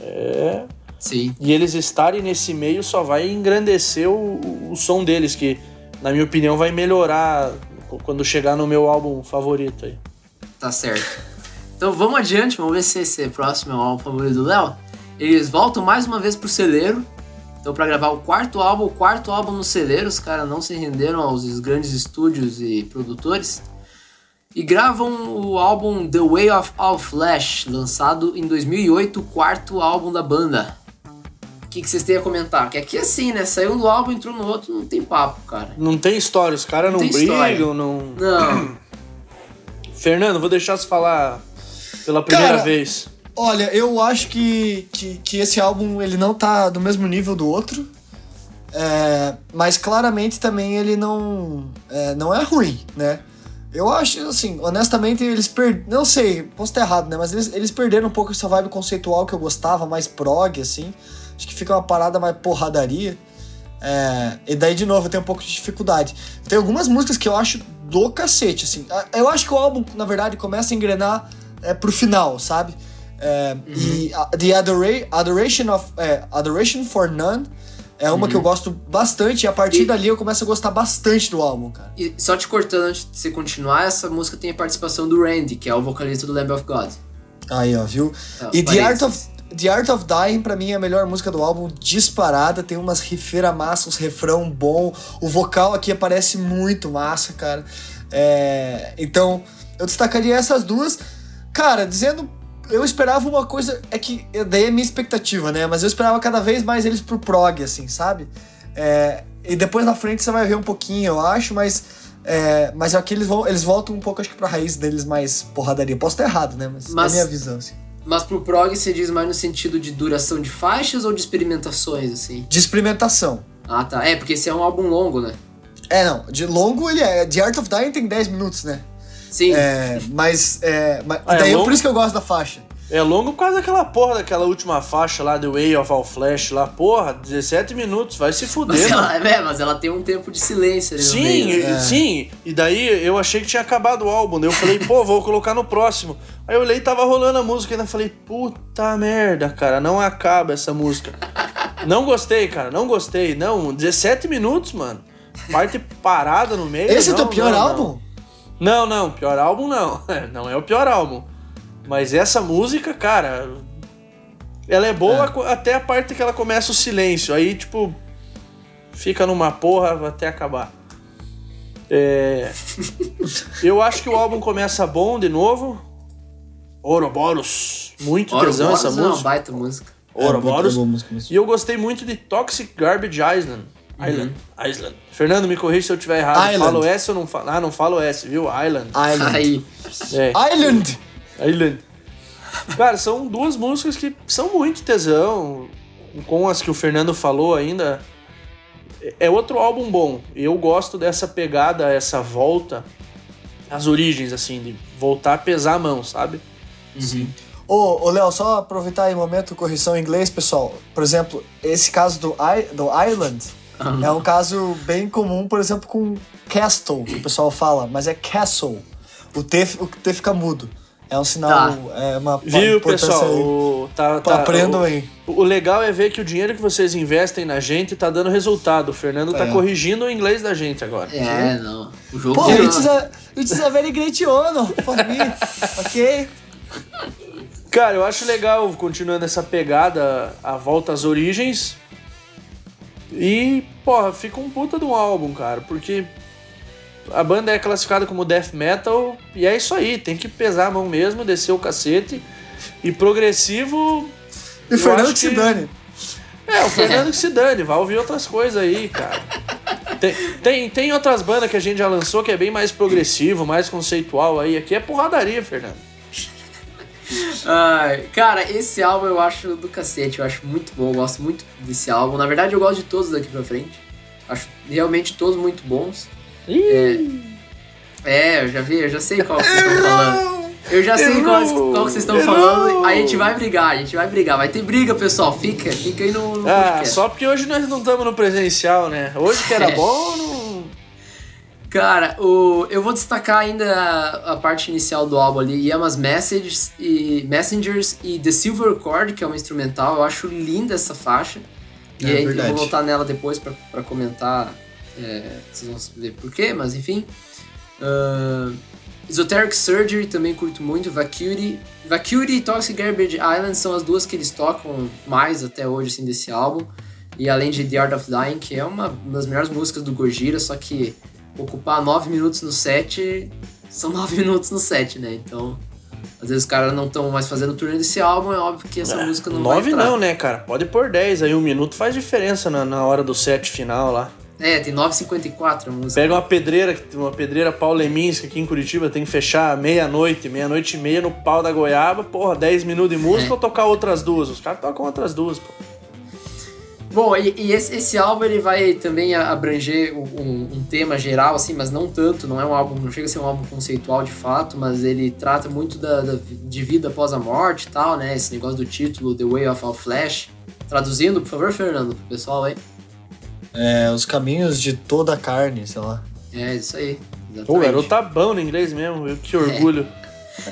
É.
Sim.
E eles estarem nesse meio só vai engrandecer o, o som deles, que, na minha opinião, vai melhorar quando chegar no meu álbum favorito aí.
Tá certo. Então vamos adiante, vamos ver se esse próximo é o álbum favorito do Léo. Eles voltam mais uma vez pro celeiro. Então, para gravar o quarto álbum, o quarto álbum no celeiro, os caras não se renderam aos grandes estúdios e produtores. E gravam o álbum The Way of All Flesh, lançado em 2008, o quarto álbum da banda que, que vocês têm a comentar? Que aqui é assim, né? Saiu do álbum, entrou no outro, não tem papo, cara.
Não tem história, os caras não, não brigam, não.
Não.
Fernando, vou deixar você falar pela primeira
Cara,
vez.
Olha, eu acho que, que, que esse álbum ele não tá do mesmo nível do outro. É, mas claramente também ele não é, não é ruim, né? Eu acho, assim, honestamente, eles perderam. Não sei, posso estar errado, né? Mas eles, eles perderam um pouco essa vibe conceitual que eu gostava, mais prog, assim. Acho que fica uma parada mais porradaria. É, e daí, de novo, eu tenho um pouco de dificuldade. Tem algumas músicas que eu acho do cacete, assim. Eu acho que o álbum, na verdade, começa a engrenar é, pro final, sabe? É, E a- The Adora Adoration, of, é, Adoration for None é uma que eu gosto bastante. E a partir
E-
dali eu começo a gostar bastante do álbum, cara.
E só te cortando antes de você continuar, essa música tem a participação do Randy, que é o vocalista do Lamb of God.
Aí, ó, viu?
Ah,
e The Art, of. The Art of Dying, pra mim, é a melhor música do álbum, disparada. Tem umas rifeira massa, uns refrão bom. O vocal aqui aparece muito massa, cara. É, então, eu destacaria essas duas. Cara, dizendo. Eu esperava uma coisa. É que. Daí é minha expectativa, né? Mas eu esperava cada vez mais eles pro prog, assim, sabe? É, e depois na frente você vai ver um pouquinho, eu acho, mas. É, mas aqui eles, vão, eles voltam um pouco, acho que pra raiz deles mais porradaria. Posso estar errado, né? Mas,
Mas-
é a minha visão, assim.
Mas pro prog você diz mais no sentido de duração de faixas ou de experimentações, assim?
De experimentação.
Ah, tá. É, porque esse é um álbum longo, né?
É, não. De longo ele é. The Art of Dying tem 10 minutos, né?
Sim.
É, mas. É, mas
Ah, é
daí é
longo?
por isso que eu gosto da faixa.
É longo por causa daquela porra daquela última faixa lá, The Way of All Flash lá. Porra, 17 minutos, vai se fuder,
Mas ela, é, mas ela tem um tempo de silêncio ali no
Sim,
meio. né?
sim. E daí eu achei que tinha acabado o álbum. Daí eu falei, pô, vou colocar no próximo. Aí eu olhei e tava rolando a música e ainda falei, puta merda, cara, não acaba essa música. Não gostei, cara, não gostei. Não, 17 minutos, mano. Parte parada no meio.
Esse é o
não,
teu pior
não, não.
álbum?
Não, não, pior álbum não. Não é o pior álbum. Mas essa música, cara, ela é boa co- até a parte que ela começa o silêncio. Aí, tipo, fica numa porra até acabar. É... Eu acho que o álbum começa bom de novo. Ouroboros. Muito tesão
Ouroboros
essa
é uma
música.
baita música.
Ouroboros.
É, boa música.
E eu gostei muito de Toxic Garbage Island. Island. Island. Fernando, me corrija se eu tiver errado.
Island.
Falo S ou não falo? Ah, não falo S, viu? Island.
Island.
Aí.
É.
Island!
Island. Cara, são duas músicas que são muito tesão. Com as que o Fernando falou ainda. É outro álbum bom. Eu gosto dessa pegada, essa volta às origens, assim, de voltar a pesar a mão, sabe?
Ô, ô Léo, só aproveitar aí o momento, correção em inglês, pessoal. Por exemplo, esse caso do, I, do Island é um caso bem comum, por exemplo, com Castle, que o pessoal fala, mas é Castle. O T, o T fica mudo. É um sinal,
Tá.
é uma
Viu, pessoal?
aí.
O, tá, tá,
aprendam
o-
aí.
O legal é ver que o dinheiro que vocês investem na gente tá dando resultado. O Fernando tá
É.
corrigindo o inglês da gente agora.
É, não. O jogo
Pô,
virou.
it is, a, it is a very great honor for me, ok?
Cara, eu acho legal, continuando essa pegada, a volta às origens. E, porra, fica um puta de um álbum, cara, porque a banda é classificada como death metal e é isso aí, tem que pesar a mão mesmo, descer o cacete. E progressivo.
E Fernando
acho
que se dane.
É, o Fernando que se dane, vai ouvir outras coisas aí, cara. Tem, tem, tem outras bandas que a gente já lançou que é bem mais progressivo, mais conceitual aí. Aqui é porradaria, Fernando.
Ai, cara, esse álbum eu acho do cacete, eu acho muito bom, eu gosto muito desse álbum. Na verdade, eu gosto de todos daqui pra frente. Acho realmente todos muito bons. É, eu já vi, eu já sei qual que vocês estão falando. Eu já sei qual, qual que vocês estão falando. A gente vai brigar, a gente vai brigar. Vai ter briga, pessoal. Fica, fica aí no, no
Ah,
podcast.
só porque hoje nós não estamos no presencial, né? Hoje que era
É.
bom, não.
Cara, o, eu vou destacar ainda a, a parte inicial do álbum ali, Yamas Messages e Messengers e The Silver Chord, que é uma instrumental. Eu acho linda essa faixa. E
É
aí eu
verdade.
vou voltar nela depois pra comentar. É, vocês vão ver por quê, mas enfim. Ahn, Esoteric Surgery também curto muito. Vacuity. Vacuity e Toxic Garbage Island são as duas que eles tocam mais até hoje assim, desse álbum. E além de The Art of Dying, que é uma das melhores músicas do Gojira, só que ocupar 9 minutos no set são 9 minutos no set, né? Então, às vezes os caras não estão mais fazendo turnê desse álbum, é óbvio que essa música não vai
Nove
entrar.
não, né, cara? Pode pôr 10 aí, um minuto faz diferença na, na hora do set final lá.
É, tem 9h54 a música.
Pega uma pedreira, uma pedreira Paul Leminski aqui em Curitiba, tem que fechar meia-noite, meia-noite e meia no pau da goiaba, porra, 10 minutos de música
É.
ou tocar outras duas? Os caras tocam outras duas, pô.
Bom, e, e esse, esse álbum ele vai também abranger um, um- um tema geral, assim, mas não tanto, não é um álbum, não chega a ser um álbum conceitual de fato, mas ele trata muito da, da- de vida após a morte e tal, né? Esse negócio do título The Way of All Flesh. Traduzindo, por favor, Fernando, pro pessoal aí.
É, os caminhos de toda a carne, sei lá.
É isso aí.
Pô, o garoto tá bom no inglês mesmo, viu? que orgulho.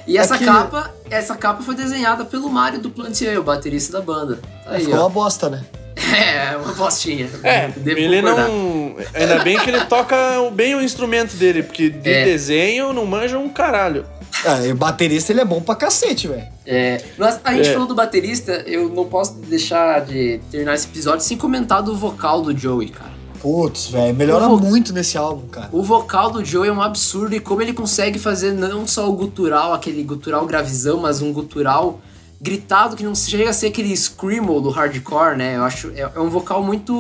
E essa
Aqui-
capa, essa capa foi desenhada pelo Mário do Plantier, o baterista da banda. Tá aí,
Ficou
ó.
uma bosta, né?
É, uma postinha.
É,
Devo
ele
concordar.
não. Ainda bem que ele toca bem o instrumento dele, porque de
É.
desenho não manja um caralho.
Ah, o baterista ele é bom pra cacete, velho.
É, mas a gente
É.
falou do baterista, eu não posso deixar de terminar esse episódio sem comentar do vocal do Joey, cara.
Putz, velho, melhora
vou-
muito nesse álbum, cara.
O vocal do Joey é um absurdo e como ele consegue fazer não só o gutural, aquele gutural gravizão, mas um gutural gritado que não chega a ser aquele screamo do hardcore, né? Eu acho é, é um vocal muito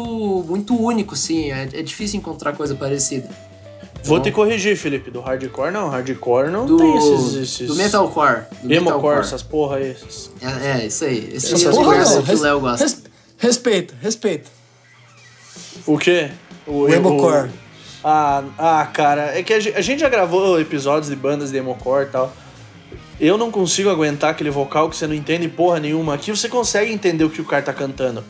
muito único, sim. É, é difícil encontrar coisa parecida.
Vou te corrigir, Felipe. Do hardcore não. Hardcore não
Do,
tem esses. esses...
do metalcore. Do
Emocore,
metalcore.
essas porra aí. Essas...
É, é, isso aí. Esse
Essas
é o
porra não,
que o Léo gosta.
res- respeita, respeita.
O quê? O,
O Emocore.
Ah, ah, cara, é que a gen- a gente já gravou episódios de bandas de Emocore e tal. Eu não consigo aguentar aquele vocal que você não entende porra nenhuma. Aqui você consegue entender o que o cara tá cantando.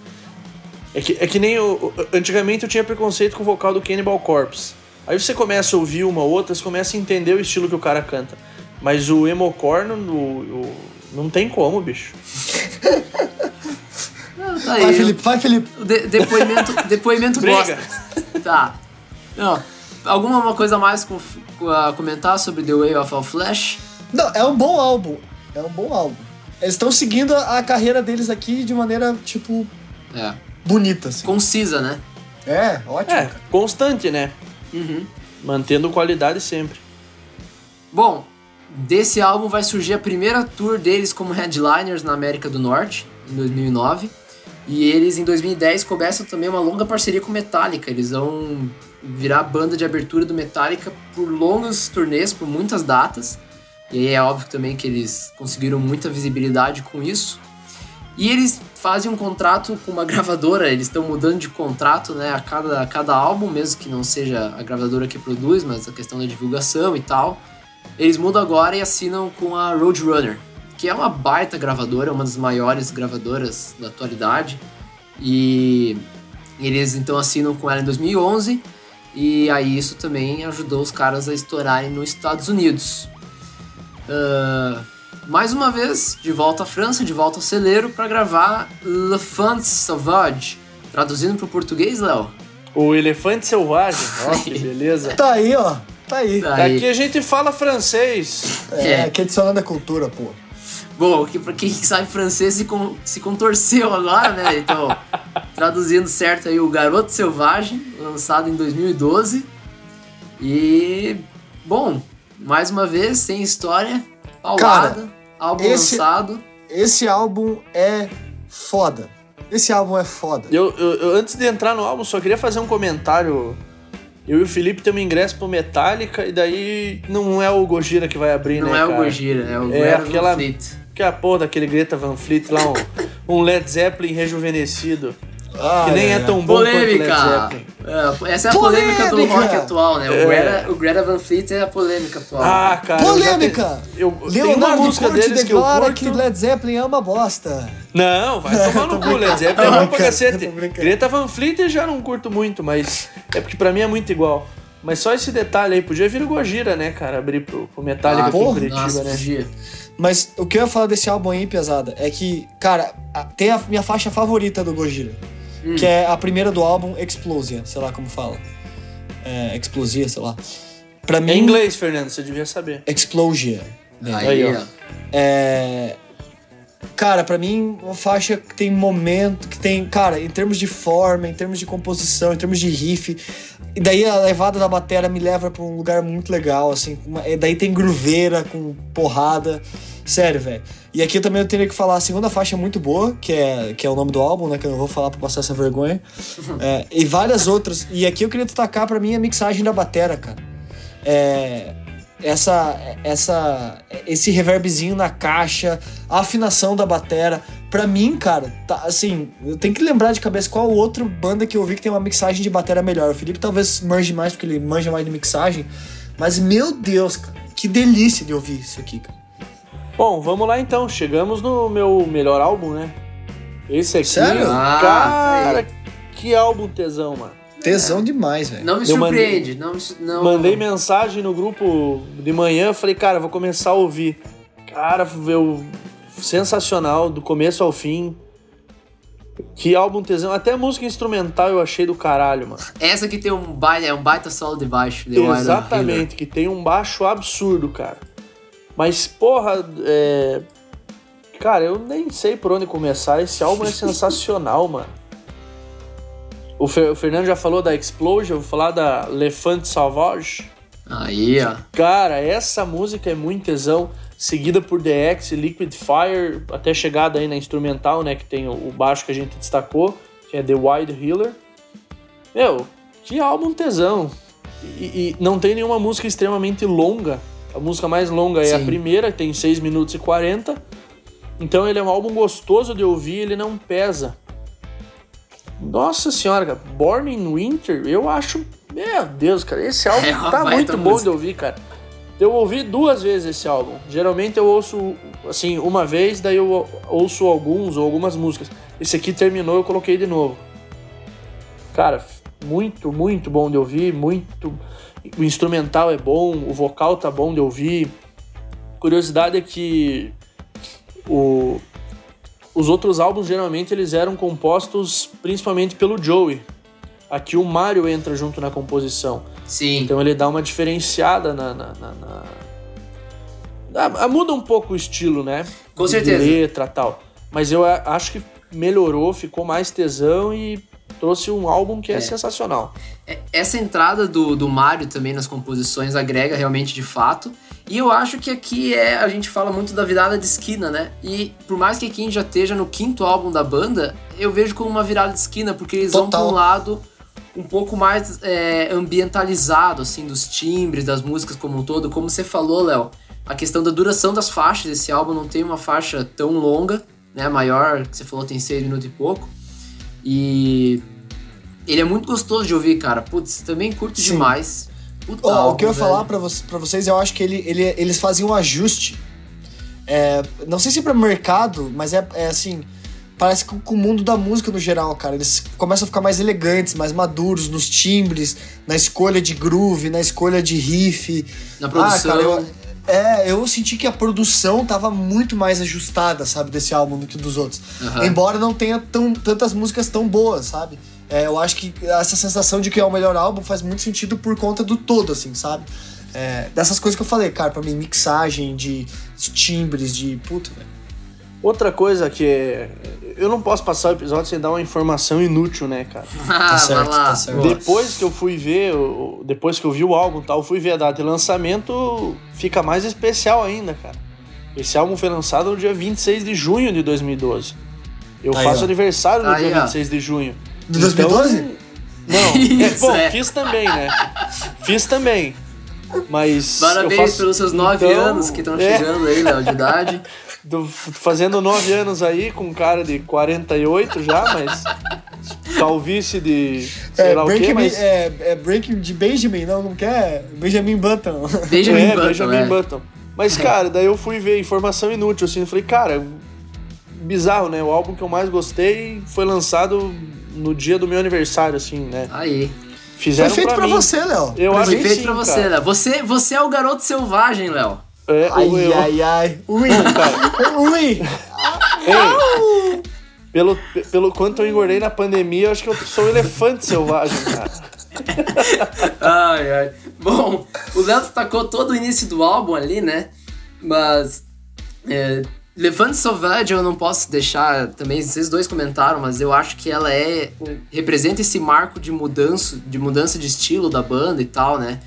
É que, é que nem o, o- Antigamente eu tinha preconceito com o vocal do Cannibal Corpse. Aí você começa a ouvir uma ou outra, você começa a entender o estilo que o cara canta. Mas o Emocore não, o- o- não tem como, bicho.
Ah, tá aí.
Vai, Felipe, vai, Felipe.
De- depoimento, depoimento
Briga.
bosta. Tá. Não. Alguma uma coisa a mais com, com- a comentar sobre The Way of All Flesh?
Não, é um bom álbum. É um bom álbum. Eles estão seguindo a a carreira deles aqui de maneira, tipo,
É.
bonita, assim.
Concisa, né?
É, ótimo.
É, constante, né?
Uhum.
Mantendo qualidade sempre.
Bom, desse álbum vai surgir a primeira tour deles como headliners na América do Norte, em 2009. E eles, em 2010, começam também uma longa parceria com Metallica. Eles vão virar a banda de abertura do Metallica por longas turnês, por muitas datas. E aí é óbvio também que eles conseguiram muita visibilidade com isso. E eles fazem um contrato com uma gravadora, eles estão mudando de contrato né, a, cada, a cada álbum, mesmo que não seja a gravadora que produz, mas a questão da divulgação e tal. Eles mudam agora e assinam com a Roadrunner, que é uma baita gravadora, uma das maiores gravadoras da atualidade. E eles então assinam com ela em 2011, e aí isso também ajudou os caras a estourarem nos Estados Unidos. Ah, mais uma vez, de volta à França, de volta ao celeiro, para gravar Le Fant Sauvage. Traduzindo para o português, Léo?
O Elefante Selvagem, ó, que beleza.
Tá aí, ó. Tá aí.
Tá aí.
Aqui a gente fala francês.
É,
É.
aqui adicionando a cultura, pô.
Bom, que pra quem sabe francês se, con- se contorceu agora, né? Então, traduzindo certo aí, o Garoto Selvagem, lançado em 2012. E, bom, mais uma vez, sem história, paulada, álbum
esse-
lançado.
Esse álbum é foda. Esse álbum é foda.
Eu, eu- eu- antes de entrar no álbum, só queria fazer um comentário. Eu e o Felipe temos ingresso pro Metallica e daí não é o Gojira que vai abrir,
Não
né,
é o
cara?
Gojira, é o
É
Greta
aquela-
Van Fleet.
Que é a porra daquele Greta Van Fleet lá, um, um Led Zeppelin rejuvenescido.
Ah,
que nem é, tão bom quanto
Polêmica!
Zeppelin.
É, essa é a polêmica, do
Polêmica!
rock atual, né? O,
É.
Greta, o Greta Van Fleet é a polêmica atual.
Ah, cara. eu já
Polêmica!
Eu, tem uma
Leonardo
música deles que eu curto.
que Led Zeppelin é uma bosta.
Não, vai tomar no cu, Led Zeppelin é bom pra cacete. Greta Van Fleet eu já não curto muito, mas é porque pra mim é muito igual. Mas só esse detalhe aí, podia vir o Gojira, né, cara, abrir pro, pro Metallica
Ah,
aqui em
porra,
Curitiba,
Nossa,
né?
podia.
Mas o que eu ia falar desse álbum aí, pesada, é que, cara, tem a minha faixa favorita do Gojira.
Hum.
Que é a primeira do álbum, Explosia, sei lá como fala. É, Explosia, sei lá. Pra mim.
É inglês, Fernando, você devia saber.
Explosia. né?
Aí,
Aí, ó.
É. Cara, pra mim, uma faixa que tem momento, que tem. Cara, em termos de forma, em termos de composição, em termos de riff. E daí a levada da bateria me leva pra um lugar muito legal, assim. uma- e daí tem grooveira com porrada. Sério, velho. E aqui também eu teria que falar a segunda faixa é muito boa, que é, que é o nome do álbum, né? Que eu não vou falar pra passar essa vergonha. É, e várias outras. E aqui eu queria destacar pra mim a mixagem da batera, cara. É, essa, essa, esse reverbzinho na caixa, a afinação da batera. Pra mim, cara, tá, assim, eu tenho que lembrar de cabeça qual outra banda que eu vi que tem uma mixagem de batera melhor. O Felipe talvez manje mais, porque ele manja mais de mixagem. Mas, meu Deus, cara, que delícia de ouvir isso aqui, cara.
Bom, vamos lá então. Chegamos no meu melhor álbum, né? Esse aqui.
Sério?
Ah,
cara, que álbum tesão, mano.
Tesão demais, velho.
Não me
Eu
surpreende. Não, me não,
Mandei mensagem no grupo de manhã, falei, cara, vou começar a ouvir. Cara, eu sensacional, do começo ao fim. Que álbum tesão. Até a música instrumental eu achei do caralho, mano.
Essa aqui tem um baita, é um baita solo de baixo.
Exatamente, que tem um baixo absurdo, cara. Mas, porra, é... Cara, eu nem sei por onde começar. Esse álbum é sensacional, mano. O, Fer- o Fernando já falou da Explosion, vou falar da L'Enfant Sauvage.
Aí, ó.
Cara, essa música é muito tesão. Seguida por The X e Liquid Fire, até chegada aí na instrumental, né? Que tem o, baixo que a gente destacou, que é The Wild Healer. Meu, que álbum tesão. E, e não tem nenhuma música extremamente longa. A música mais longa é a
Sim.
primeira, que tem 6 minutos e 40. Então ele é um álbum gostoso de ouvir, ele não pesa. Nossa senhora, cara. Born in Winter, eu acho. Meu Deus, cara, esse álbum
É
tá muito bom
música.
de ouvir, cara. Eu ouvi duas vezes esse álbum. Geralmente eu ouço, assim, uma vez, daí eu ouço alguns ou algumas músicas. Esse aqui terminou, eu coloquei de novo. Cara, muito, muito bom de ouvir, muito. O instrumental é bom, o vocal tá bom de ouvir. Curiosidade é que o, os outros álbuns geralmente eles eram compostos principalmente pelo Joey. Aqui o Mario entra junto na composição.
Sim.
Então ele dá uma diferenciada na. na, na- na- Ah, muda um pouco o estilo, né?
Com
De-
certeza.
Letra tal. Mas eu a- acho que melhorou, ficou mais tesão e trouxe um álbum que é,
É.
sensacional.
É, Essa entrada do, do Mario também nas composições agrega realmente de fato. E eu acho que aqui é a gente fala muito da virada de esquina, né? E por mais que aqui a gente já esteja no quinto álbum da banda, eu vejo como uma virada de esquina, porque eles vão
Total.
pra um lado um pouco mais é, ambientalizado, assim, dos timbres, das músicas como um todo. Como você falou, Léo, a questão da duração das faixas. Esse álbum não tem uma faixa tão longa, né? Maior, que você falou, tem seis minutos e pouco. E ele é muito gostoso de ouvir, cara. Putz, também curto
Sim.
demais. Puta
Ó, o que eu ia falar pra, vo vocês, eu acho que ele, ele, eles faziam um ajuste. É, não sei se é pra mercado, mas é, é assim. Parece que com o mundo da música no geral, cara. Eles começam a ficar mais elegantes, mais maduros nos timbres, na escolha de groove, na escolha de riff.
Na produção.
Ah, cara, eu, é, eu senti que a produção tava muito mais ajustada, sabe, desse álbum do que dos outros.
Aham.
Embora não tenha tão, tantas músicas tão boas, sabe? É, eu acho que essa sensação de que é o melhor álbum faz muito sentido por conta do todo, assim, sabe? É, dessas coisas que eu falei, cara, pra mim, mixagem, de timbres, de. Puta, velho.
Outra coisa que é. Eu não posso passar o episódio sem dar uma informação inútil, né, cara?
Ah,
certo,
vai lá.
tá certo.
Depois que eu fui ver, o- depois que eu vi o álbum e tal, eu fui ver a data de lançamento, fica mais especial ainda, cara. Esse álbum foi lançado no dia 26 de junho de 2012. Eu
Aí,
faço
ó.
aniversário no
Aí,
dia
ó.
26 de junho.
De 2012?
Então, não, é,
Isso,
bom,
é.
fiz também, né? Fiz também. Mas. eu
Parabéns
faço-
pelos seus nove
Então,
anos que estão
é,
chegando aí, Léo, de idade.
do- fazendo nove anos aí, com um cara de 48 já, mas. Calvície de. sei
É,
lá o
Breaking,
quê, mas.
é, é Breaking de Benjamin, não, não quer? Benjamin Button.
Benjamin
é,
Button,
Benjamin
é.
Button. Mas, cara, daí eu fui ver informação inútil, assim, eu falei, cara, bizarro, né? O álbum que eu mais gostei foi lançado no dia do meu aniversário, assim, né?
Aí.
Foi
Fizeram
feito
pra,
pra,
mim.
você, Léo.
Eu acho
Foi
que
feito
sim,
pra você,
cara.
Léo. Você, você é o garoto selvagem, Léo.
É,
Ai,
eu,
ai, ai. Ui,
cara,
ui.
ei, pelo, pelo quanto eu engordei na pandemia, eu acho que eu sou um elefante selvagem, cara.
Ai, ai. Bom, o Léo destacou todo o início do álbum ali, né? Mas. É, Levante Sauvage eu não posso deixar também, vocês dois comentaram, mas eu acho que ela é. representa esse marco de mudança, de mudança de estilo da banda e tal, né?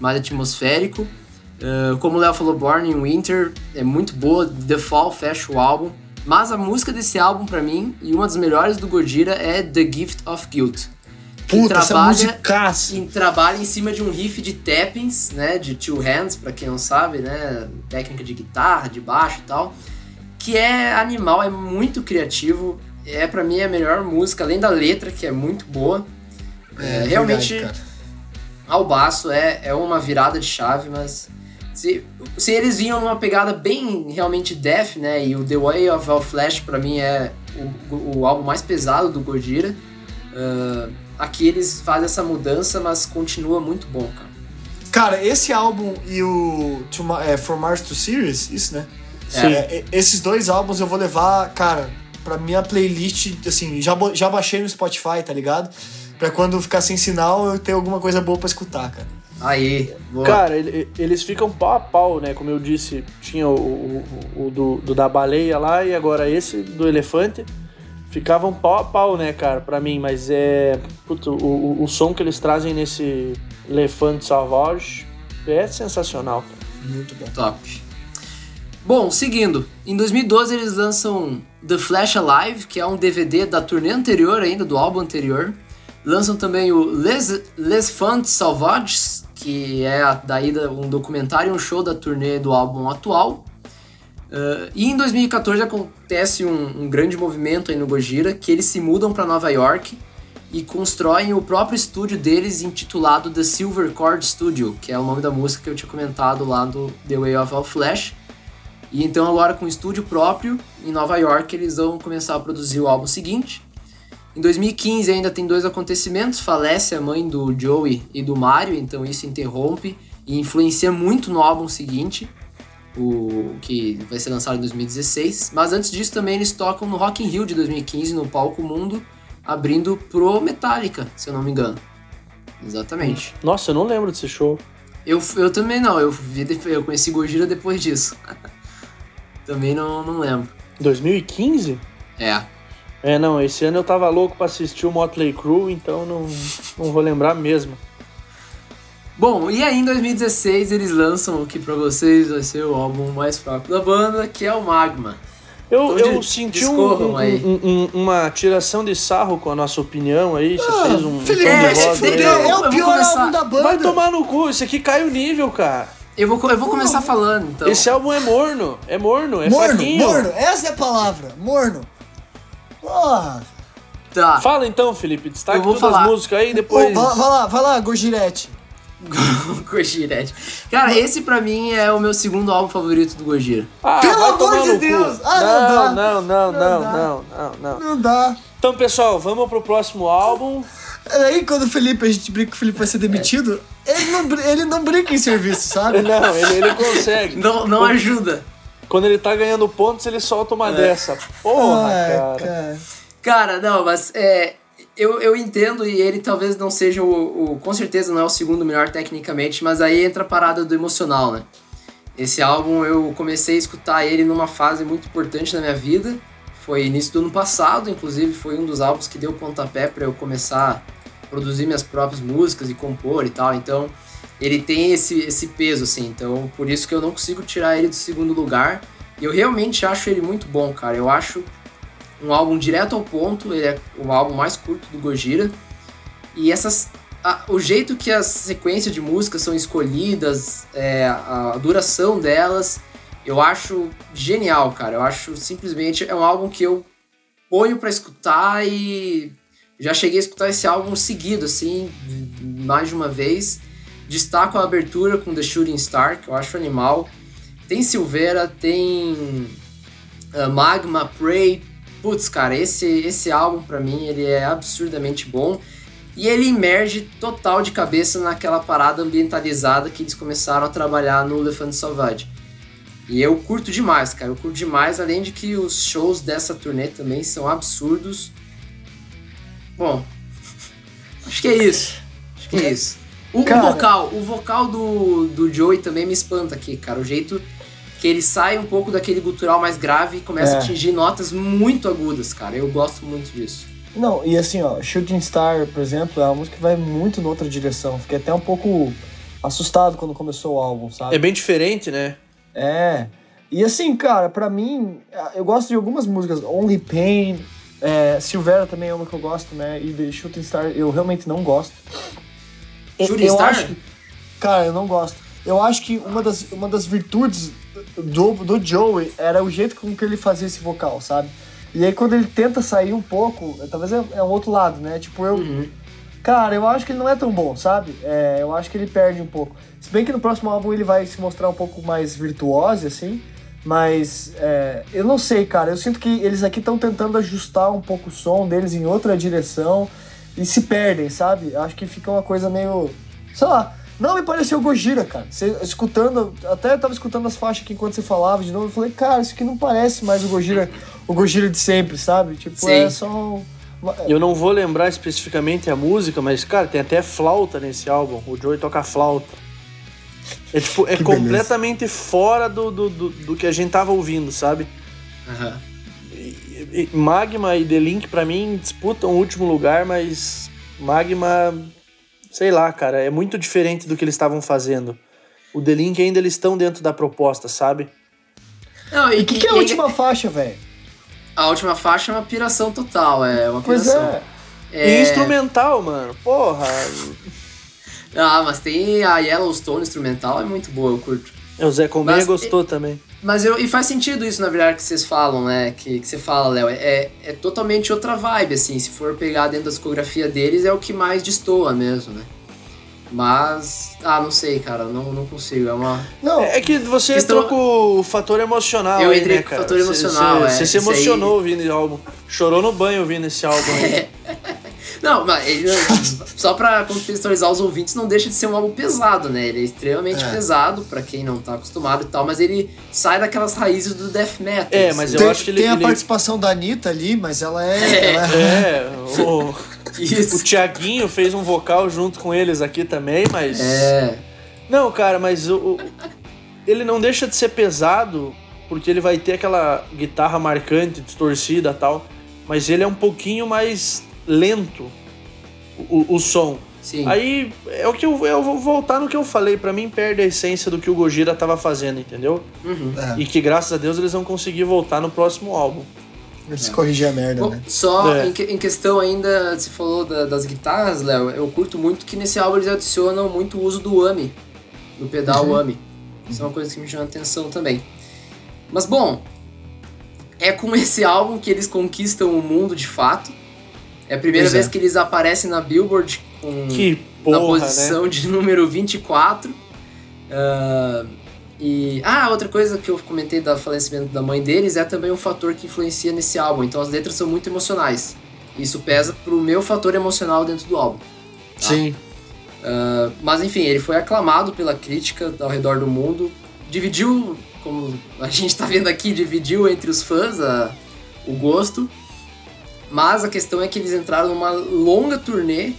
Mais atmosférico. Uh, como o Léo falou, Born in Winter é muito boa, The Fall fecha o álbum. Mas a música desse álbum, para mim, e uma das melhores do Gojira é The Gift of Guilt.
Puta, trabalha, essa
em, trabalha em cima de um riff de tappings, né, de two hands, para quem não sabe, né, técnica de guitarra, de baixo e tal, que é animal, é muito criativo, é para mim a melhor música, além da letra que é muito boa. É, é realmente, verdade, ao baço é, é uma virada de chave, mas se, se eles vinham numa pegada bem realmente death, né? E o The Way of All Flash para mim é o, o, álbum mais pesado do Gojira. Uh, aqui eles fazem essa mudança, mas continua muito bom, cara.
Cara, esse álbum e o é, For Mars to Series, isso, né? Sim. É, esses dois álbuns eu vou levar, cara, pra minha playlist, assim, já, já baixei no Spotify, tá ligado? Pra quando ficar sem sinal eu ter alguma coisa boa pra escutar, cara.
Aí, boa.
Cara, ele, eles ficam pau a pau, né? Como eu disse, tinha o, o, o do, do, da baleia lá e agora esse do elefante. Ficavam pau a pau, né, cara, pra mim, mas é. Puto, o, o, o som que eles trazem nesse Elefante Sauvage é sensacional, cara.
Muito bom. Top. Bom, seguindo. Em 2012 eles lançam The Flash Alive, que é um DVD da turnê anterior ainda, do álbum anterior. Lançam também o Les, Les Fants Sauvages, que é daí um documentário e um show da turnê do álbum atual. Uh, e em 2014 acontece um, um, grande movimento aí no Gojira, que eles se mudam para Nova York e constroem o próprio estúdio deles intitulado The Silver Cord Studio, que é o nome da música que eu tinha comentado lá do The Way of All Flash. E então agora com estúdio próprio em Nova York eles vão começar a produzir o álbum seguinte. Em 2015 ainda tem dois acontecimentos, falece a mãe do Joey e do Mario, então isso interrompe e influencia muito no álbum seguinte, o que vai ser lançado em 2016. Mas antes disso também eles tocam no Rock in Rio de 2015 no palco Mundo, abrindo pro Metallica, se eu não me engano. Exatamente.
Nossa, eu não lembro desse show.
Eu, eu também não, eu, vi, eu conheci Gojira depois disso. também não, não lembro.
2015?
É.
É, não, esse ano eu tava louco para assistir o Motley Crue, então não, não vou lembrar mesmo.
Bom, e aí em 2016 eles lançam o que para vocês vai ser o álbum mais fraco da banda, que é o Magma.
Eu, então, eu senti um, um, um, uma tiração de sarro com a nossa opinião aí. Você ah, fez um.
Felipe, é, é, é, o pior álbum da banda.
Vai tomar no cu, isso aqui cai o nível, cara.
Eu vou, eu vou começar falando, então.
Esse álbum é morno, é morno, é
morno,
fraquinho.
Morno, essa é a palavra, morno. Porra.
Tá. Fala então, Felipe. Destaque todas falar. as músicas aí depois.
vai, vai lá, vai lá, Gojirete.
Gojirete. Cara, esse pra mim é o meu segundo álbum favorito do Gojira.
Ah, Pelo amor de Deus! Ah,
não, não, não, não, não, não, não,
não. Não dá.
Então, pessoal, vamos pro próximo álbum.
Aí quando o Felipe, a gente brinca que o Felipe vai ser demitido, ele não, ele não brinca em serviço, sabe?
Não, ele, ele consegue.
Não, não ajuda.
Quando ele tá ganhando pontos, ele solta uma é. dessa. Porra, Ai, cara.
cara. Cara, não, mas é, eu, eu entendo e ele talvez não seja o, o, Com certeza não é o segundo melhor tecnicamente, mas aí entra a parada do emocional, né? Esse álbum eu comecei a escutar ele numa fase muito importante na minha vida. Foi início do ano passado, inclusive foi um dos álbuns que deu pontapé para eu começar a produzir minhas próprias músicas e compor e tal. Então, ele tem esse, esse peso, assim. Então, por isso que eu não consigo tirar ele do segundo lugar. E eu realmente acho ele muito bom, cara. Eu acho um álbum direto ao ponto. Ele é o álbum mais curto do Gojira. E essas, o jeito que as sequências de músicas são escolhidas, é, a duração delas, eu acho genial, cara. Eu acho simplesmente é um álbum que eu ponho para escutar e já cheguei a escutar esse álbum seguido, assim, mais de uma vez. Destaco a abertura com The Shooting Star, que eu acho animal. Tem Silveira, tem uh, Magma, Prey. Putz, cara, esse, esse álbum para mim ele é absurdamente bom. E ele emerge total de cabeça naquela parada ambientalizada que eles começaram a trabalhar no Elephant Sauvage. E eu curto demais, cara. Eu curto demais, além de que os shows dessa turnê também são absurdos. Bom, acho que é isso. Acho que é isso. O, cara, o, vocal, o vocal do, do Joey também me espanta aqui, cara. O jeito que ele sai um pouco daquele gutural mais grave e começa é. a atingir notas muito agudas, cara. Eu gosto muito disso.
Não, e assim, ó, Shooting Star, por exemplo, é uma música que vai muito noutra direção. Fiquei até um pouco assustado quando começou o álbum, sabe?
É bem diferente, né?
É. E assim, cara, pra mim, eu gosto de algumas músicas. Only Pain, é, Silvera também é uma que eu gosto, né? E The Shooting Star eu realmente não gosto.
Shooting
eu
Star?
Acho que, cara, eu não gosto. Eu acho que uma das, uma das virtudes do, do Joey era o jeito com que ele fazia esse vocal, sabe? E aí quando ele tenta sair um pouco, talvez é, é um outro lado, né? Tipo, eu.
Uhum.
Cara, eu acho que ele não é tão bom, sabe? É, eu acho que ele perde um pouco. Se bem que no próximo álbum ele vai se mostrar um pouco mais virtuoso, assim. Mas é, eu não sei, cara. Eu sinto que eles aqui estão tentando ajustar um pouco o som deles em outra direção e se perdem, sabe? Acho que fica uma coisa meio. Sei lá. Não me pareceu Gojira, cara. Você, escutando, até eu tava escutando as faixas aqui enquanto você falava de novo, eu falei, cara, isso aqui não parece mais o Gojira, o Gojira de sempre, sabe? Tipo,
Sim.
é só. um-
Eu não vou lembrar especificamente a música, mas, cara, tem até flauta nesse álbum. O Joey toca flauta. É tipo, é
Que beleza.
completamente fora do, do, do, do que a gente tava ouvindo, sabe?
Aham.
E- e Magma e The Link, pra mim, disputam o último lugar, mas Magma, sei lá, cara, é muito diferente do que eles estavam fazendo. O The Link ainda eles estão dentro da proposta, sabe?
Não,
E o que, que é a
e-
última faixa, velho?
A última faixa é uma piração total, é uma
Pois
piração.
é.
E instrumental, mano, porra.
Ah, mas tem a Yellowstone instrumental, é muito boa, eu curto.
O Zé Colmeia
Mas-
gostou também.
Mas eu, e faz sentido isso, na verdade, que vocês falam, né? Que, que você fala, Léo. É, é totalmente outra vibe, assim. Se for pegar dentro da discografia deles, é o que mais destoa mesmo, né? Mas. Ah, não sei, cara. Não, não consigo. É uma.
Não,
É que você
Questão-
entrou com o fator emocional
Eu
aí,
entrei
né,
com o
cara?
fator
Cê-
emocional,
cê-
é.
Você se
Isso aí-
emocionou ouvindo esse álbum. Chorou no banho ouvindo esse álbum aí.
Não, mas ele, só pra contextualizar os ouvintes, não deixa de ser um álbum pesado, né? Ele é extremamente
É.
pesado, pra quem não tá acostumado e tal, mas ele sai daqueas raízes do death metal.
É,
assim.
mas eu
tem,
acho que ele-
tem a
ele-
participação da Anitta ali, mas ela é.
É.
ela é-
É, o, o Tiaguinho fez um vocal junto com eles aqui também, mas.
É.
Não, cara, mas o, o- ele não deixa de ser pesado, porque ele vai ter aquela guitarra marcante, distorcida e tal, mas ele é um pouquinho mais lento, o, o som.
Sim.
Aí é o que eu, eu vou voltar no que eu falei, pra mim perde a essência do que o Gojira tava fazendo, entendeu?
Uhum.
é,
E que graças a Deus eles vão conseguir voltar no próximo álbum.
eles corrigir a merda,
Bom,
né?
Só
É.
em, que- em questão ainda, você falou da- das guitarras, Léo, eu curto muito que nesse álbum eles adicionam muito o uso do AMI, do pedal
Uhum.
AMI. Isso é uma coisa que me chama a atenção também. Mas bom, é com esse álbum que eles conquistam o mundo de fato. É a primeira
Pois é.
vez que eles aparecem na Billboard com
Que
na
porra, né?
posição de número 24. Ah, e ah, outra coisa que eu comentei do falecimento da mãe deles é também um fator que influencia nesse álbum. Então as letras são muito emocionais. Isso pesa pro meu fator emocional dentro do álbum.
Sim.
Ah, mas enfim, ele foi aclamado pela crítica ao redor do mundo. Dividiu, como a gente tá vendo aqui, dividiu entre os fãs a- o gosto. Mas a questão é que eles entraram numa longa turnê,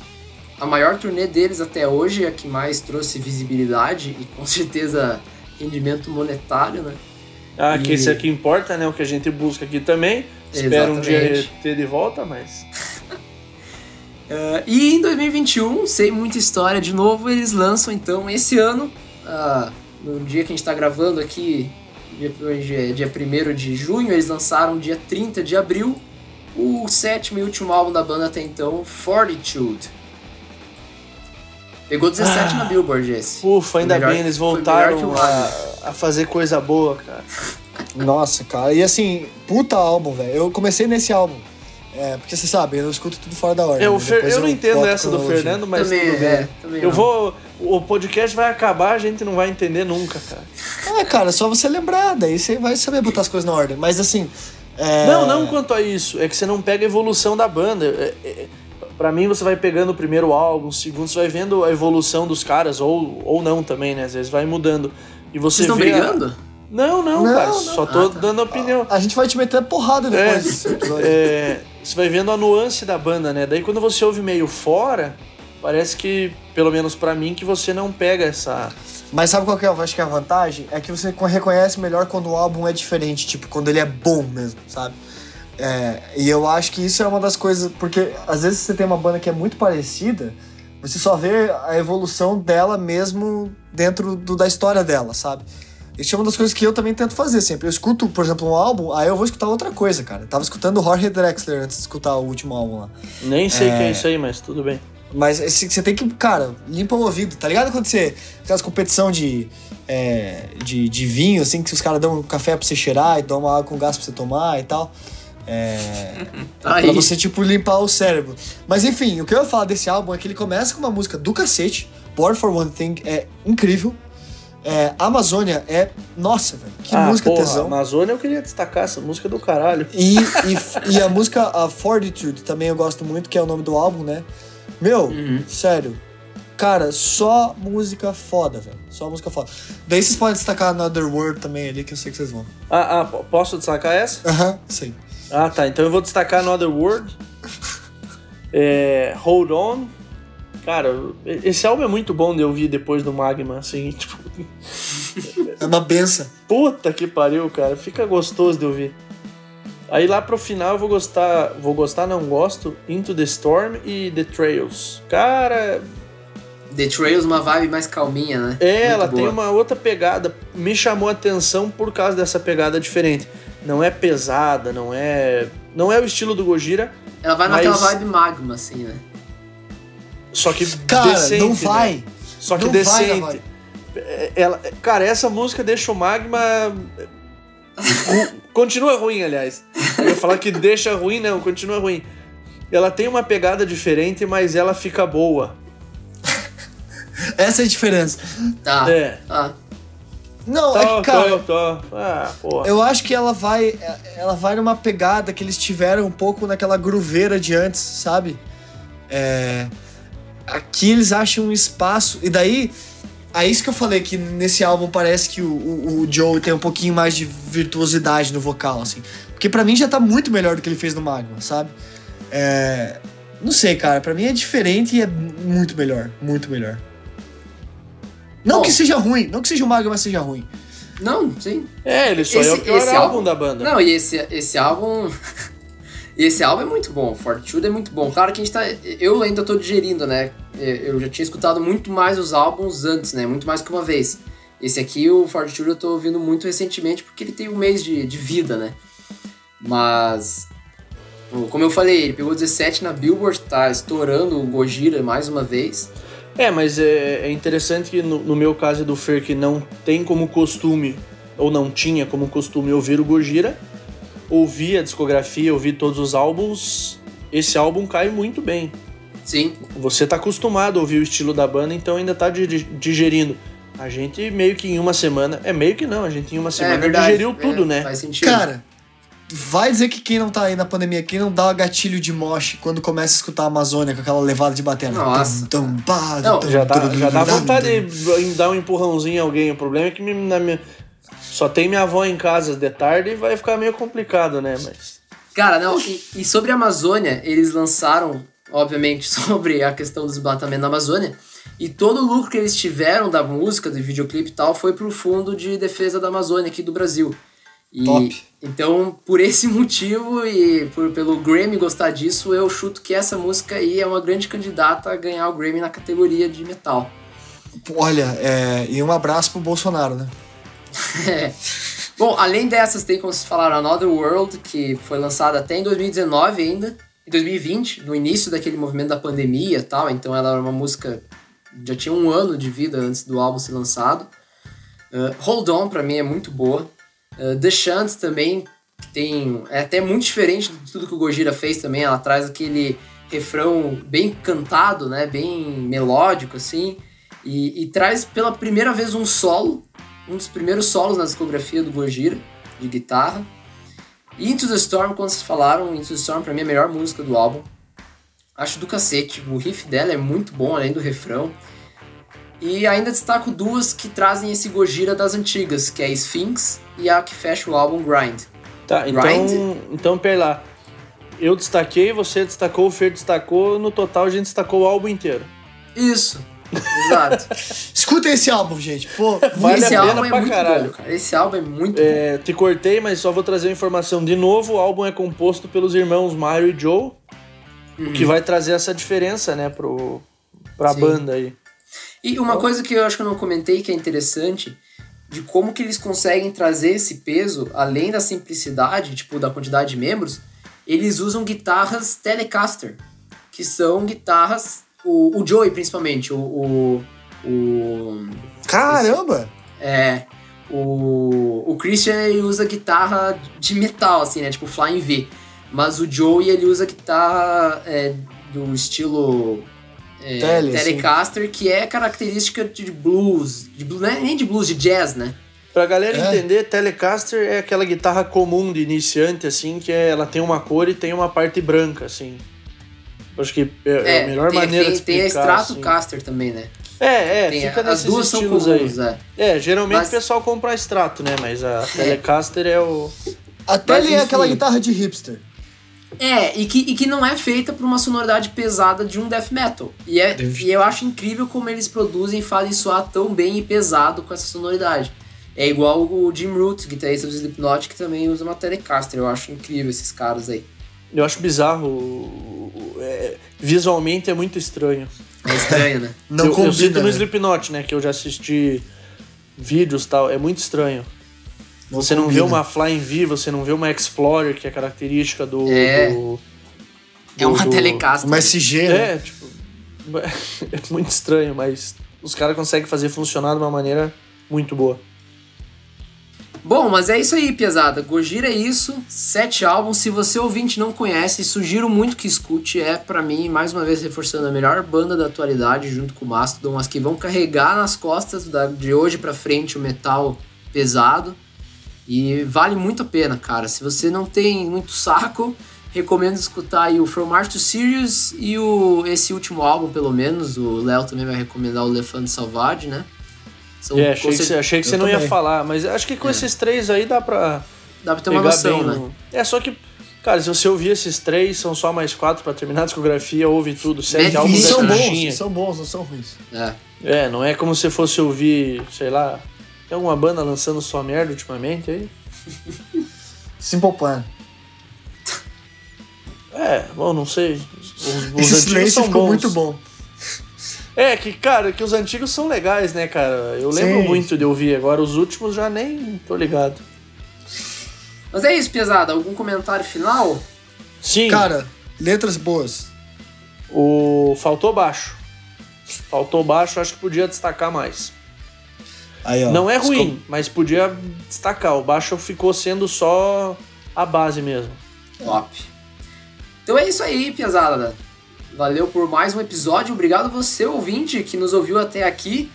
a maior turnê deles até hoje, a que mais trouxe visibilidade e com certeza rendimento monetário, né?
Ah, que
E-
isso aqui importa, né? O que a gente busca aqui também. Espero um dia ter de volta, mas.
Ah, e em 2021, sem muita história de novo, eles lançam então esse ano, ah, no dia que a gente está gravando aqui, dia, hoje é dia 1 de junho, eles lançaram dia 30 de abril o sétimo e último álbum da banda até então, Fortitude. Pegou 17 na Billboard esse.
Ufa, ainda
melhor-
bem, eles voltaram a, a fazer coisa boa, cara.
Nossa, cara. E assim, puta álbum, velho. Eu comecei nesse álbum. É, porque você sabe, eu escuto tudo fora da ordem.
É, o
né?
Fer-
Depois
eu não entendo essa do. Fernando, mas
também,
tudo bem.
é, também
Eu
não.
vou. O podcast vai acabar, a gente não vai entender nunca, cara.
É, cara, só você lembrar, daí você vai saber botar as coisas na ordem. Mas assim. É,
Não, não quanto a isso. É que você não pega a evolução da banda. É, é, pra mim, você vai pegando o primeiro álbum, o segundo, você vai vendo a evolução dos caras, ou, ou não também, né? Às vezes vai mudando. E você
Vocês estão
vê a-
brigando?
Não, não,
Não,
cara.
não.
Só tô
Ah, tá.
dando opinião.
A gente vai te meter porrada
É,
depois desse episódio.
é, você vai vendo a nuance da banda, né? Daí quando você ouve meio fora, parece que, pelo menos pra mim, que você não pega essa.
Mas sabe qual que é, eu acho que é a vantagem? É que você reconhece melhor quando o álbum é diferente, tipo, quando ele é bom mesmo, sabe? É, e eu acho que isso é uma das coisas, porque às vezes você tem uma banda que é muito parecida, Você só vê a evolução dela mesmo dentro do, da história dela, sabe? Isso é uma das coisas que eu também tento fazer sempre. Eu escuto, por exemplo, um álbum, aí eu vou escutar outra coisa, cara. Eu tava escutando Jorge Drexler antes de escutar o último álbum lá.
Nem sei é... que é isso aí, mas tudo bem.
Mas você tem que, cara, limpa o ouvido, tá ligado? Quando você. Aquelas competição de, é, de, de vinho, assim, que os caras dão um café pra você cheirar e dão uma água com gás pra você tomar e tal. É, pra você, tipo, limpar o cérebro. Mas enfim, o que eu ia falar desse álbum é que ele começa com uma música do cacete. Born for One Thing é incrível. É, Amazônia é. Nossa, velho. Que
ah,
música
porra,
tesão.
Amazônia eu queria destacar essa música do caralho.
E, e, e, a música a Fortitude também eu gosto muito, que é o nome do álbum, né? Meu, uhum. sério. Cara, só música foda, velho. Só música foda. Daí vocês podem destacar Another World também ali, que eu sei que vocês vão.
Ah, ah posso destacar essa?
Aham, uh sim.
Ah, tá. Então eu vou destacar Another World. é, Hold On. Cara, esse álbum é muito bom de ouvir depois do Magma, assim, tipo.
É uma benção.
Puta que pariu, cara. Fica gostoso de ouvir. Aí lá pro final eu vou gostar. Vou gostar, não gosto. Into the Storm e The Trails. Cara.
The Trails, uma vibe mais calminha, né?
É, Muito ela boa. tem uma outra pegada. Me chamou a atenção por causa dessa pegada diferente. Não é pesada, não é. Não é o estilo do Gojira.
Ela vai mas... naquela vibe magma, assim, né?
Só que
cara,
decente.
Não vai. Né?
Só que não decente. Vai, é, ela, cara, essa música deixa o magma. continua ruim, aliás. Eu ia falar que deixa ruim, não, continua ruim. Ela tem uma pegada diferente, mas ela fica boa.
Essa é a diferença.
Tá. É. Tá.
Não, tô, é que, cara.
Tô, tô. Ah, porra.
Eu acho que ela vai. Ela vai numa pegada que eles tiveram um pouco naquela gruveira de antes, sabe? É. Aqui eles acham um espaço. E daí é isso que eu falei, que nesse álbum parece que o, o, o Joe tem um pouquinho mais de virtuosidade no vocal, assim. Porque para mim já tá muito melhor do que ele fez no Magma, sabe? É... Não sei, cara, para mim é diferente e é muito melhor, muito melhor. Não Bom, que seja ruim, não que seja o Magma seja ruim.
Não, sim.
É, ele só esse, é o pior álbum, álbum da banda.
Não, e esse, esse álbum E esse álbum é muito bom, Fortitude é muito bom. Claro que a gente tá. Eu ainda tô digerindo, né? Eu já tinha escutado muito mais os álbuns antes, né? Muito mais que uma vez. Esse aqui, o Fortitude, eu tô ouvindo muito recentemente porque ele tem um mês de, de vida, né? Mas. Como eu falei, ele pegou 17 na Billboard, tá estourando o Gojira mais uma vez.
É, mas é, é interessante que no, no, meu caso do Fer, que não tem como costume, ou não tinha como costume ouvir o Gojira, ouvir a discografia, ouvir todos os álbuns, esse álbum cai muito bem.
Sim.
Você tá acostumado a ouvir o estilo da banda, então ainda tá digerindo. A gente meio que em uma semana. É meio que não, a gente em uma é semana é, digeriu tudo,
é,
né?
Faz sentido.
Cara, vai dizer que quem não tá aí na pandemia, quem não dá gatilho de moche quando começa a escutar a Amazônia com aquela levada de bateria.
Nossa.
Tum, tum, pá,
não, tum, já dá, já dá vontade de dar um empurrãozinho em alguém. O problema é que na minha, só tem minha avó em casa de tarde e vai ficar meio complicado, né? Mas.
Cara, não, e, e sobre a Amazônia, eles lançaram, obviamente, sobre a questão do desmatamento da Amazônia. E todo o lucro que eles tiveram da música, do videoclipe e tal, foi pro Fundo de Defesa da Amazônia aqui do Brasil. E,
Top.
Então, por esse motivo e por, pelo Grammy gostar disso, eu chuto que essa música aí é uma grande candidata a ganhar o Grammy na categoria de metal.
Olha, é, e um abraço pro Bolsonaro, né?
Bom, além dessas, tem como vocês falaram Another World, que foi lançada até em 2019 ainda, em 2020, no início daquele movimento da pandemia e tal, então ela era uma música já tinha um ano de vida antes do álbum ser lançado. Uh, Hold On pra mim é muito boa. Uh, The Shunt também tem é até muito diferente de tudo que o Gojira fez também. Ela traz aquele refrão bem cantado, né, bem melódico assim, e, e traz pela primeira vez um solo um dos primeiros solos na discografia do Gojira, de guitarra. E Into the Storm, quando vocês falaram, Into the Storm pra mim é a melhor música do álbum. Acho do cacete, o riff dela é muito bom, além do refrão. E ainda destaco duas que trazem esse Gojira das antigas, que é a Sphinx e a que fecha o álbum Grind.
Tá, então, Grind. então pera lá. Eu destaquei, você destacou, o Fer destacou, no total a gente destacou o álbum inteiro.
Isso. Exato.
Escuta esse álbum, gente. Pô,
vale esse a pena é pra caralho.
Bom, cara. Esse álbum é muito
é,
bom.
Te cortei, mas só vou trazer a informação de novo. O álbum é composto pelos irmãos Mario e Joe, uhum. o que uhum. vai trazer essa diferença, né, pro, pra
Sim.
banda aí.
E uma coisa que eu acho que eu não comentei que é interessante, de como que eles conseguem trazer esse peso, além da simplicidade, tipo, da quantidade de membros, eles usam guitarras Telecaster, que são guitarras, o, o Joey principalmente, o, o, o
Caramba!
é, o, o Christian ele usa guitarra de metal, assim, né? Tipo Flying V. Mas o Joey ele usa guitarra é, do estilo é,
Tele, assim.
Telecaster, que é característica de blues. De blues não é nem de blues, de jazz, né?
Pra galera
É.
entender, Telecaster é aquela guitarra comum de iniciante, assim, que é, ela tem uma cor e tem uma parte branca, assim. Acho que é, a melhor
tem,
maneira
tem,
de
tem a
explicar. assim.
Stratocaster também, né?
É, é,
Tem,
fica
as
nesses
duas são comuns,
aí.
é.
É, geralmente
Mas-
o pessoal compra a Strato, né? Mas a Telecaster é o.
Até
Mas,
ele é aquela guitarra de hipster.
É, e que, e que não é feita por uma sonoridade pesada de um death metal. E, é, e eu acho incrível como eles produzem e fazem soar tão bem e pesado com essa sonoridade. É igual o Jim Root, guitarrista do Slipknot, que também usa uma Telecaster. Eu acho incrível esses caras aí.
Eu acho bizarro. é, visualmente é muito estranho.
É estranho, né?
Não
eu,
combina.
eu sinto no
né?
Slipknot, né? Que eu já assisti vídeos e tal. É muito estranho.
Não
Você não vê
combina.
uma Flying V, você não vê uma Explorer, que é característica do.
É.
do-
É uma
do-
Telecaster.
Uma SG, né?
É, tipo. É muito estranho, mas os caras conseguem fazer funcionar de uma maneira muito boa.
Bom, mas é isso aí, pesada. Gojira é isso. Sete álbuns. Se você ouvinte não conhece, sugiro muito que escute. É, pra mim, mais uma vez reforçando, a melhor banda da atualidade, junto com o Mastodon. As que vão carregar nas costas da- de hoje pra frente o metal pesado. E vale muito a pena, cara. Se você não tem muito saco, recomendo escutar o From Mars to Sirius e o, esse último álbum, pelo menos. O Léo também vai recomendar o Lefante Salvage, né? São,
É, achei que, você, achei que
Eu
você não ia falar, mas acho que com
É.
esses três aí dá pra
Dá pra ter uma
pegar
noção,
bem.
né?
É, só que, cara, se você ouvir esses três, são só mais quatro pra terminar a discografia, ouve tudo, sete
Mete
álbuns
são
é
bons, são bons, não são ruins.
É.
É, não é como se fosse ouvir, sei lá, tem alguma banda lançando só merda ultimamente aí?
Simple Plan.
É, bom, não sei. Os, os
Esse
antigos
silêncio
são
ficou
bons.
muito bom.
É, que, cara, que os antigos são legais, né, cara? Eu lembro
Sim.
muito de ouvir, agora os últimos já nem tô ligado.
Mas é isso, pesada. Algum comentário final?
Sim,
Cara, letras boas.
o faltou baixo. Faltou baixo, acho que podia destacar mais.
Aí, ó.
Não é
Desculpa.
ruim, mas podia destacar. O baixo ficou sendo só a base mesmo.
Top. Então é isso aí, pesada. Valeu por mais um episódio. Obrigado a você, ouvinte, que nos ouviu até aqui.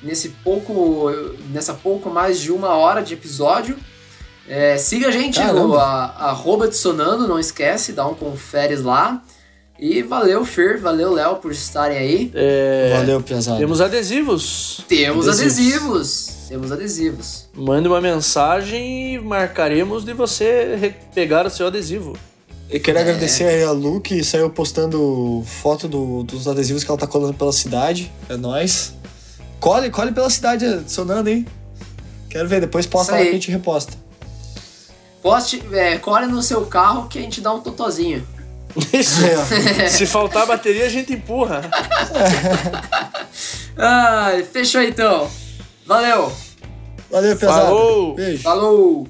Nesse pouco. Nessa pouco mais de uma hora de episódio. É, siga a gente no
Caramba.
a, arroba Dissonando, não esquece, dá um conferes lá. E valeu, Fer, valeu, Léo, por estarem aí.
É,
Valeu, pesado.
Temos adesivos.
Temos
Adesivos.
adesivos. Temos adesivos.
Mande uma mensagem e marcaremos de você pegar o seu adesivo.
Eu quero
É.
agradecer aí a Lu que saiu postando foto do- dos adesivos que ela tá colando pela cidade. É nóis. Colhe, colhe pela cidade adicionando, hein? Quero ver, depois posta lá que a gente reposta.
Poste, é, colhe no seu carro que a gente dá um totozinho.
Isso.
Aí.
Se faltar bateria, a gente empurra.
Ah, fechou então. Valeu.
Valeu, pesado.
Falou!
Beijo.
Falou.